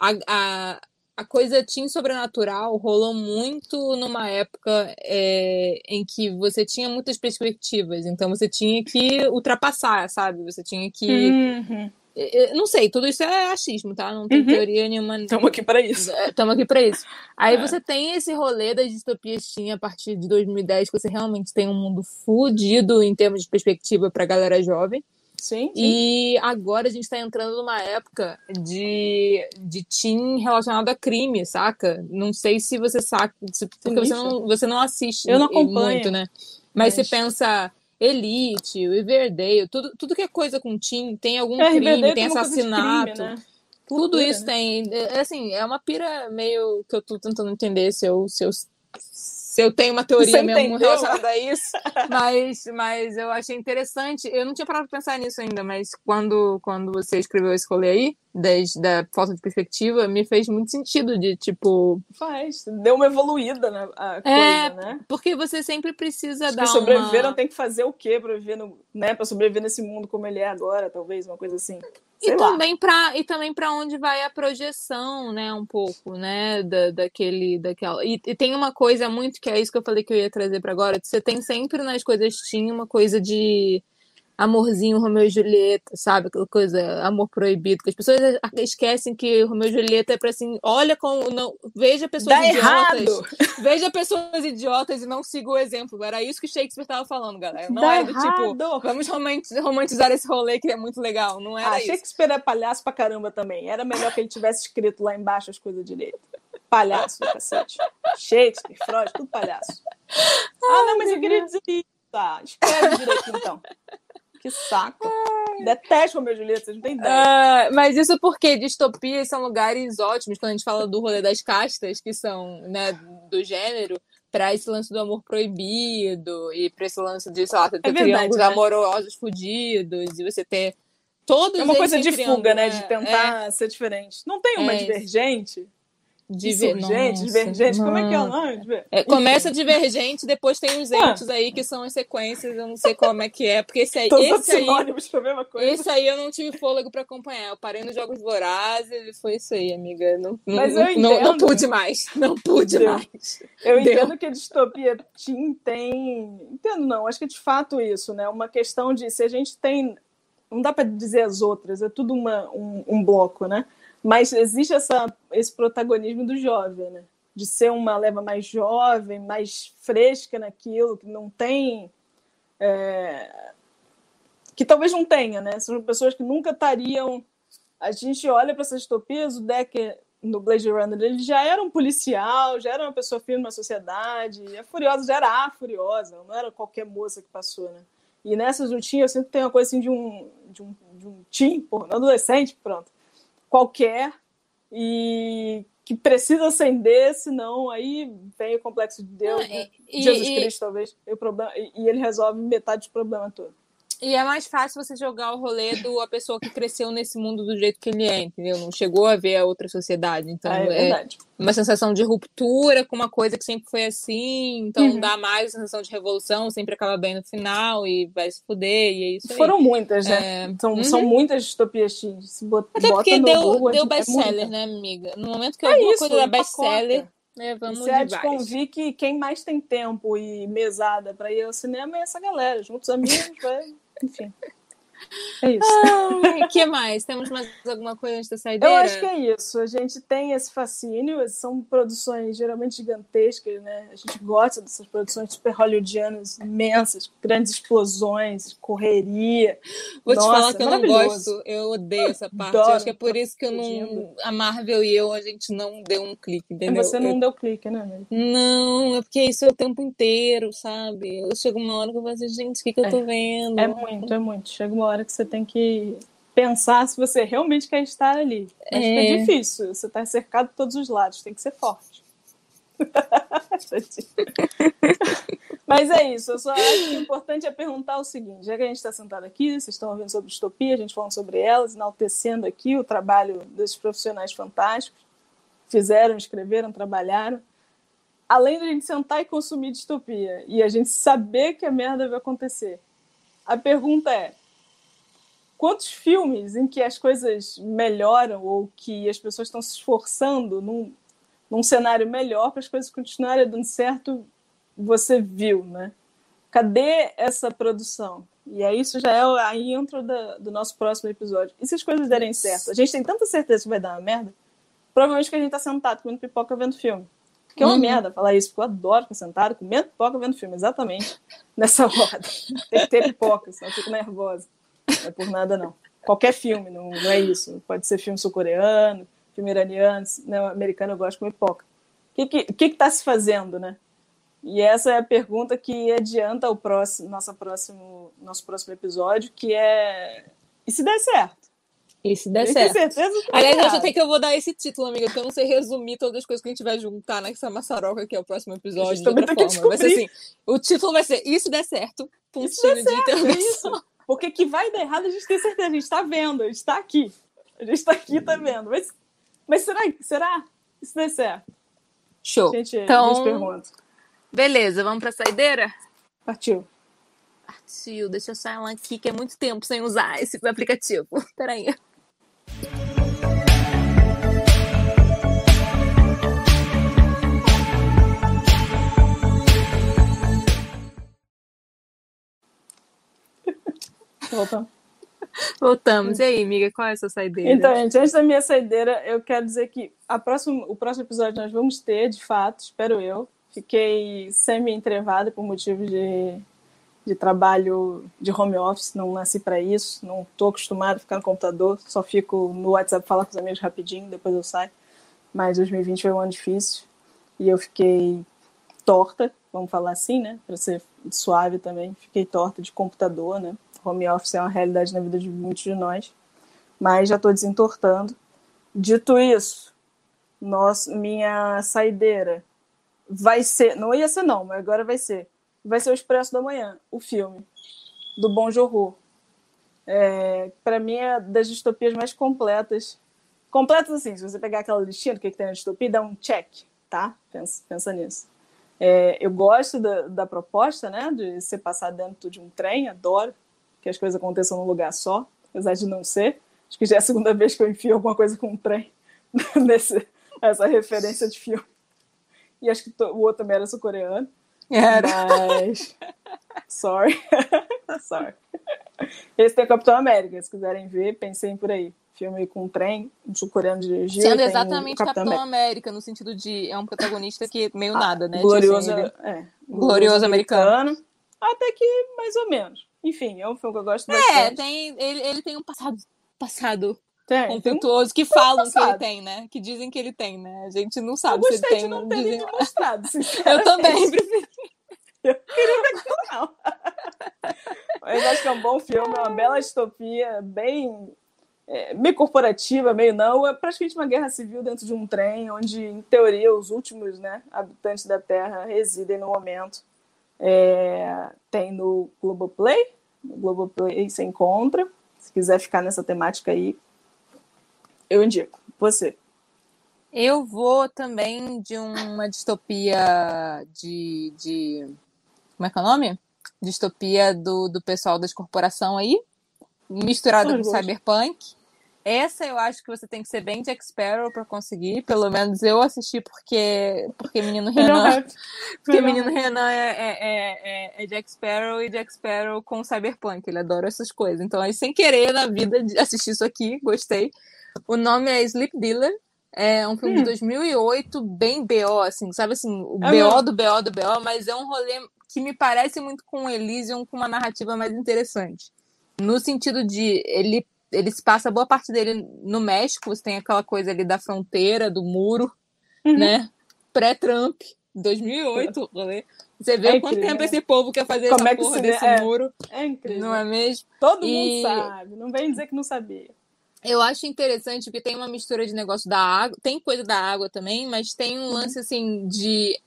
a, a, a coisa teen sobrenatural rolou muito numa época é, em que você tinha muitas perspectivas, então você tinha que ultrapassar, sabe? Você tinha que... Uhum. Eu- eu Não sei, tudo isso é achismo, tá? Não tem Uhum. teoria nenhuma Estamos aqui para isso. Estamos aqui para isso. Aí É. você tem esse rolê das distopias teen a partir de 2010, que você realmente tem um mundo fudido em termos de perspectiva para galera jovem. Sim, sim. E agora a gente está entrando numa época de, de teen relacionado a crime, saca? Não sei se você saca, se- porque você não, você não assiste Eu não acompanho. muito, né? Mas- Mas, você pensa Elite, Riverdale, tudo, tudo que é coisa com teen tem algum É, crime, Riverdale tem assassinato. crime, né? Tudo Cultura, isso né? tem. É, assim, é uma pira meio que eu tô tentando entender se eu, se eu, se eu tenho uma teoria Você mesmo entendeu? relacionada a isso. Mas, mas eu achei interessante. Eu não tinha parado pra pensar nisso ainda, mas quando, quando você escreveu esse rolê aí, das, da falta de perspectiva, me fez muito sentido de tipo. Faz. Deu uma evoluída na a coisa, É, né? Porque você sempre precisa Acho dar que sobreviveram uma. tem que fazer o quê para viver, no, né? Para sobreviver nesse mundo como ele é agora, talvez, uma coisa assim. E lá. também, pra, e também para onde vai a projeção, né? Um pouco, né? Da, daquele, daquela. E, e tem uma coisa muito que é isso que eu falei que eu ia trazer para agora. Você tem sempre nas coisas tinha uma coisa de amorzinho Romeu e Julieta, sabe? Aquela coisa, amor proibido. Que as pessoas esquecem que Romeu e Julieta é pra assim, olha como. Não, veja pessoas Dá idiotas. errado! Veja pessoas idiotas e não siga o exemplo. Era isso que Shakespeare tava falando, galera. Não Dá era do tipo, vamos romanti- romantizar esse rolê que é muito legal. Não era Ah, isso. Shakespeare é palhaço pra caramba também. Era melhor que ele tivesse escrito lá embaixo as coisas direito. Palhaço cacete. Shakespeare, Freud, tudo palhaço. Ah, não, mas eu queria dizer isso. Tá, escreve direito então. Que saco. Detesto o meu Julieta, vocês não têm ideia. Ah, mas isso porque distopias são lugares ótimos quando a gente fala do rolê das castas, que são né, do gênero, para esse lance do amor proibido e para esse lance de, sei lá, ter É triângulos né? amorosos fudidos e você ter todos É uma coisa de fuga, né? é, De tentar ser diferente. Não tem uma É. divergente? Nossa, divergente, como é que é o não. nome? É, começa divergente, depois tem os Ah. entes aí que são as sequências, eu não sei como é que é, porque esse aí, Todos os esse aí, esse aí eu não tive fôlego pra acompanhar. Eu parei nos Jogos Vorazes e foi isso aí, amiga. Não, não, Mas eu não, não entendo. pude mais. Não pude Deu. mais. Eu Deu. entendo que a distopia teen tem. Entendo, não. Acho que é de fato isso, né? Uma questão de se a gente tem. Não dá para dizer as outras, é tudo uma, um, um bloco, né? Mas existe essa, esse protagonismo do jovem, né? De ser uma leva mais jovem, mais fresca naquilo, que não tem. é, que talvez não tenha, né? São pessoas que nunca estariam. A gente olha para essas distopias, o Decker no Blade Runner ele já era um policial, já era uma pessoa firme na sociedade, a Furiosa já era a Furiosa, não era qualquer moça que passou, né? E nessas lutinhas eu sempre tenho uma coisa assim de um, de um, de um teen, adolescente, pronto, qualquer, e que precisa acender, senão aí vem o complexo de Deus, Ah, né? e- Jesus e- Cristo, talvez, e, o problema, e e ele resolve metade do problema todo. E é mais fácil você jogar o rolê do a pessoa que cresceu nesse mundo do jeito que ele é, entendeu? Não chegou a ver a outra sociedade. Então Ah, é é verdade. uma sensação de ruptura com uma coisa que sempre foi assim. Então Uhum. dá mais a sensação de revolução, sempre acaba bem no final e vai se fuder, e é isso aí. Foram muitas, né? É, São, uhum. são muitas distopias teens. Se bot- Até bota porque no deu, Google, deu é best-seller, muita. né, amiga? No momento que É alguma isso, coisa dá empacota. best-seller, né, vamos Isso é de convir que quem mais tem tempo e mesada para ir ao cinema é essa galera. Juntos amigos, vai. Enfim. É isso. O que mais? Temos mais alguma coisa antes da saideira? Eu acho que é isso. A gente tem esse fascínio. São produções geralmente gigantescas, né? A gente gosta dessas produções super hollywoodianas, imensas, grandes explosões, correria. Vou te Nossa, falar que eu não gosto. Eu odeio essa parte. Adoro. Eu acho que é por isso que eu não. A Marvel e eu, a gente não deu um clique, entendeu? Você não Eu- deu clique, né? Não, é porque isso é o tempo inteiro, sabe? Eu chego uma hora que eu falo assim, gente, o que, que eu tô vendo? É muito, é muito. Chega uma hora que você tem que pensar se você realmente quer estar ali. Mas É. fica difícil. Você está cercado de todos os lados. Tem que ser forte. Mas é isso. Eu só acho que o importante é perguntar o seguinte: já que a gente está sentado aqui, vocês estão ouvindo sobre distopia, a gente falando sobre elas, enaltecendo aqui o trabalho desses profissionais fantásticos. Fizeram, escreveram, trabalharam. Além de a gente sentar e consumir distopia e a gente saber que a merda vai acontecer, a pergunta é: quantos filmes em que as coisas melhoram ou que as pessoas estão se esforçando num, num cenário melhor para as coisas continuarem dando certo, você viu, né? Cadê essa produção? E aí isso já é a intro da, do nosso próximo episódio. E se as coisas derem certo? A gente tem tanta certeza que vai dar uma merda, provavelmente que a gente tá sentado comendo pipoca vendo filme. Que é uma Uhum. merda falar isso, porque eu adoro ficar sentado comendo pipoca vendo filme, exatamente nessa ordem. Tem que ter pipoca, senão eu fico nervosa. Não é por nada, não. Qualquer filme, não, não é isso. Pode ser filme sul-coreano, filme iraniano, não, americano eu gosto de comer pipoca. O que que, que que tá se fazendo, né? E essa é a pergunta que adianta o próximo, nossa próximo, nosso próximo episódio, que é e se der certo? E se der Eu certo. certeza que Aliás, eu sei que eu vou dar esse título, amiga, porque eu não sei resumir todas as coisas que a gente vai juntar nessa maçaroca que é o próximo episódio gente de outra forma. Vai ser assim, o título vai ser E se der certo? Pontinho de É interrogação. isso. Porque que vai dar errado, a gente tem certeza. A gente está vendo, a gente está aqui. A gente está aqui, tá vendo. Mas, mas será? Será? E se der certo? Show. A gente, Então- a pergunta. Beleza, vamos pra saideira? Partiu. Partiu, deixa eu sair lá aqui, que é muito tempo sem usar esse aplicativo. Peraí. Voltamos. Voltamos. E aí, amiga, qual é a sua saideira? Então, gente, antes da minha saideira, eu quero dizer que a próximo, o próximo episódio nós vamos ter, de fato, espero eu. Fiquei semi-entrevada por motivo de, de trabalho de home office, não nasci para isso, não estou acostumada a ficar no computador, só fico no WhatsApp falar com os amigos rapidinho, depois eu saio. Mas 2020 foi um ano difícil e eu fiquei torta, vamos falar assim, né? Para ser suave também, fiquei torta de computador, né? Home office é uma realidade na vida de muitos de nós, mas já estou desentortando. Dito isso, nós, minha saideira vai ser, não ia ser não, mas agora vai ser, vai ser o Expresso da Manhã, o filme do Bom. É, para mim é das distopias mais completas. Completas assim, se você pegar aquela listinha do que, que tem na distopia, dá um check, tá? Pensa, pensa nisso. É, eu gosto da, da proposta, né, de ser passado dentro de um trem, adoro que as coisas aconteçam num lugar só, apesar de não ser. Acho que já é a segunda vez que eu enfio alguma coisa com um trem nesse, essa referência de filme. E acho que to- o outro também era sul-coreano. Era. Mas. Sorry. Sorry. Esse tem o Capitão América, se quiserem ver, pensem por aí. Filme com um trem, um sul-coreano dirigiu. Sendo exatamente o Capitão América. no sentido de é um protagonista que meio nada, né? Glorioso, assim, ele- é, Glorioso americano. Até que mais ou menos. Enfim, é um filme que eu gosto É, bastante. tem, ele, ele tem um passado, passado tem, conflituoso, que falam que ele tem, né? Que dizem que ele tem, né? A gente não sabe se ele tem. De não ter dizem... demonstrado, Eu também prefiro. Eu queria ver não. Mas acho que é um bom filme, é uma bela distopia, bem é, meio corporativa, meio não. É praticamente uma guerra civil dentro de um trem, onde, em teoria, os últimos né, habitantes da Terra residem no momento. É, tem no Globoplay, no Globoplay se encontra. Se quiser ficar nessa temática aí, eu indico. Você. Eu vou também de uma distopia de, de. Como é que é o nome? Distopia do, do pessoal das corporação aí, misturada com cyberpunk. Essa eu acho que você tem que ser bem Jack Sparrow para conseguir. Pelo menos eu assisti porque porque menino Renan, porque menino Renan é, é, é, é, Jack Sparrow e Jack Sparrow com cyberpunk. Ele adora essas coisas. Então, aí, sem querer na vida assistir isso aqui, gostei. O nome é Sleep Dealer. É um filme hum. de 2008, bem BO, assim, sabe assim, o é BO do BO do BO, mas é um rolê que me parece muito com Elysium, com uma narrativa mais interessante. No sentido de ele ele se passa boa parte dele no México, você tem aquela coisa ali da fronteira, do muro, uhum. né? Pré-Trump, 2008, rolê. Você vê é quanto tempo esse povo quer fazer Como essa é porra desse é, muro. É incrível. Não é mesmo? Todo e... mundo sabe, não vem dizer que não sabia. Eu acho interessante porque tem uma mistura de negócio da água, tem coisa da água também, mas tem um uhum. lance assim de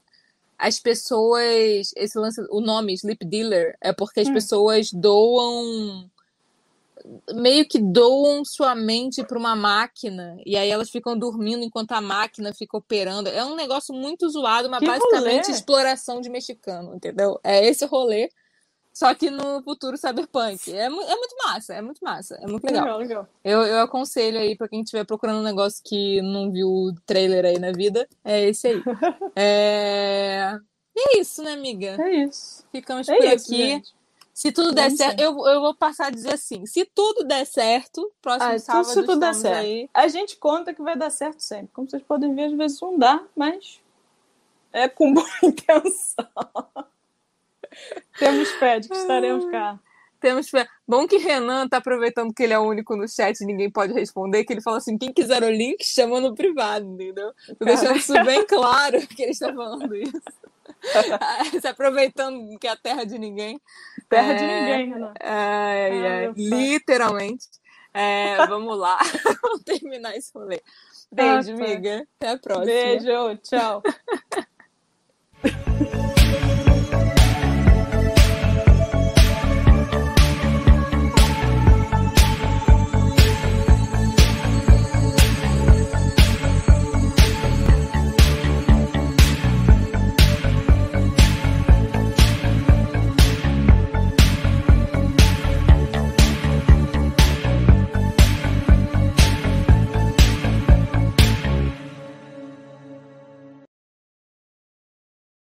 as pessoas, esse lance, o nome Sleep Dealer é porque as hum. pessoas doam meio que doam sua mente para uma máquina e aí elas ficam dormindo enquanto a máquina fica operando. É um negócio muito zoado, mas que basicamente rolê? exploração de mexicano, entendeu? É esse rolê. Só que no futuro cyberpunk. É, é muito massa, é muito massa, é muito legal. legal, legal. Eu, eu aconselho aí para quem estiver procurando um negócio que não viu o trailer aí na vida, é esse aí. é... é isso, né, amiga? É isso. Ficamos é por isso, aqui. Gente. Se tudo der certo, eu, eu vou passar a dizer assim: se tudo der certo, próximo ah, sábado se tudo der certo. aí. A gente conta que vai dar certo sempre. Como vocês podem ver, às vezes não dá, mas é com boa intenção. Temos fé de que estaremos cá. Temos fé. Bom que Renan tá aproveitando que ele é o único no chat e ninguém pode responder, que ele fala assim: quem quiser o link, chama no privado, entendeu? Tô deixando isso bem claro que ele está falando isso. Se aproveitando que é a terra de ninguém. Terra é... de ninguém, Renan. É, é, literalmente. Vamos lá, vamos terminar esse rolê. Beijo, ah, amiga. Até a próxima. Beijo, tchau.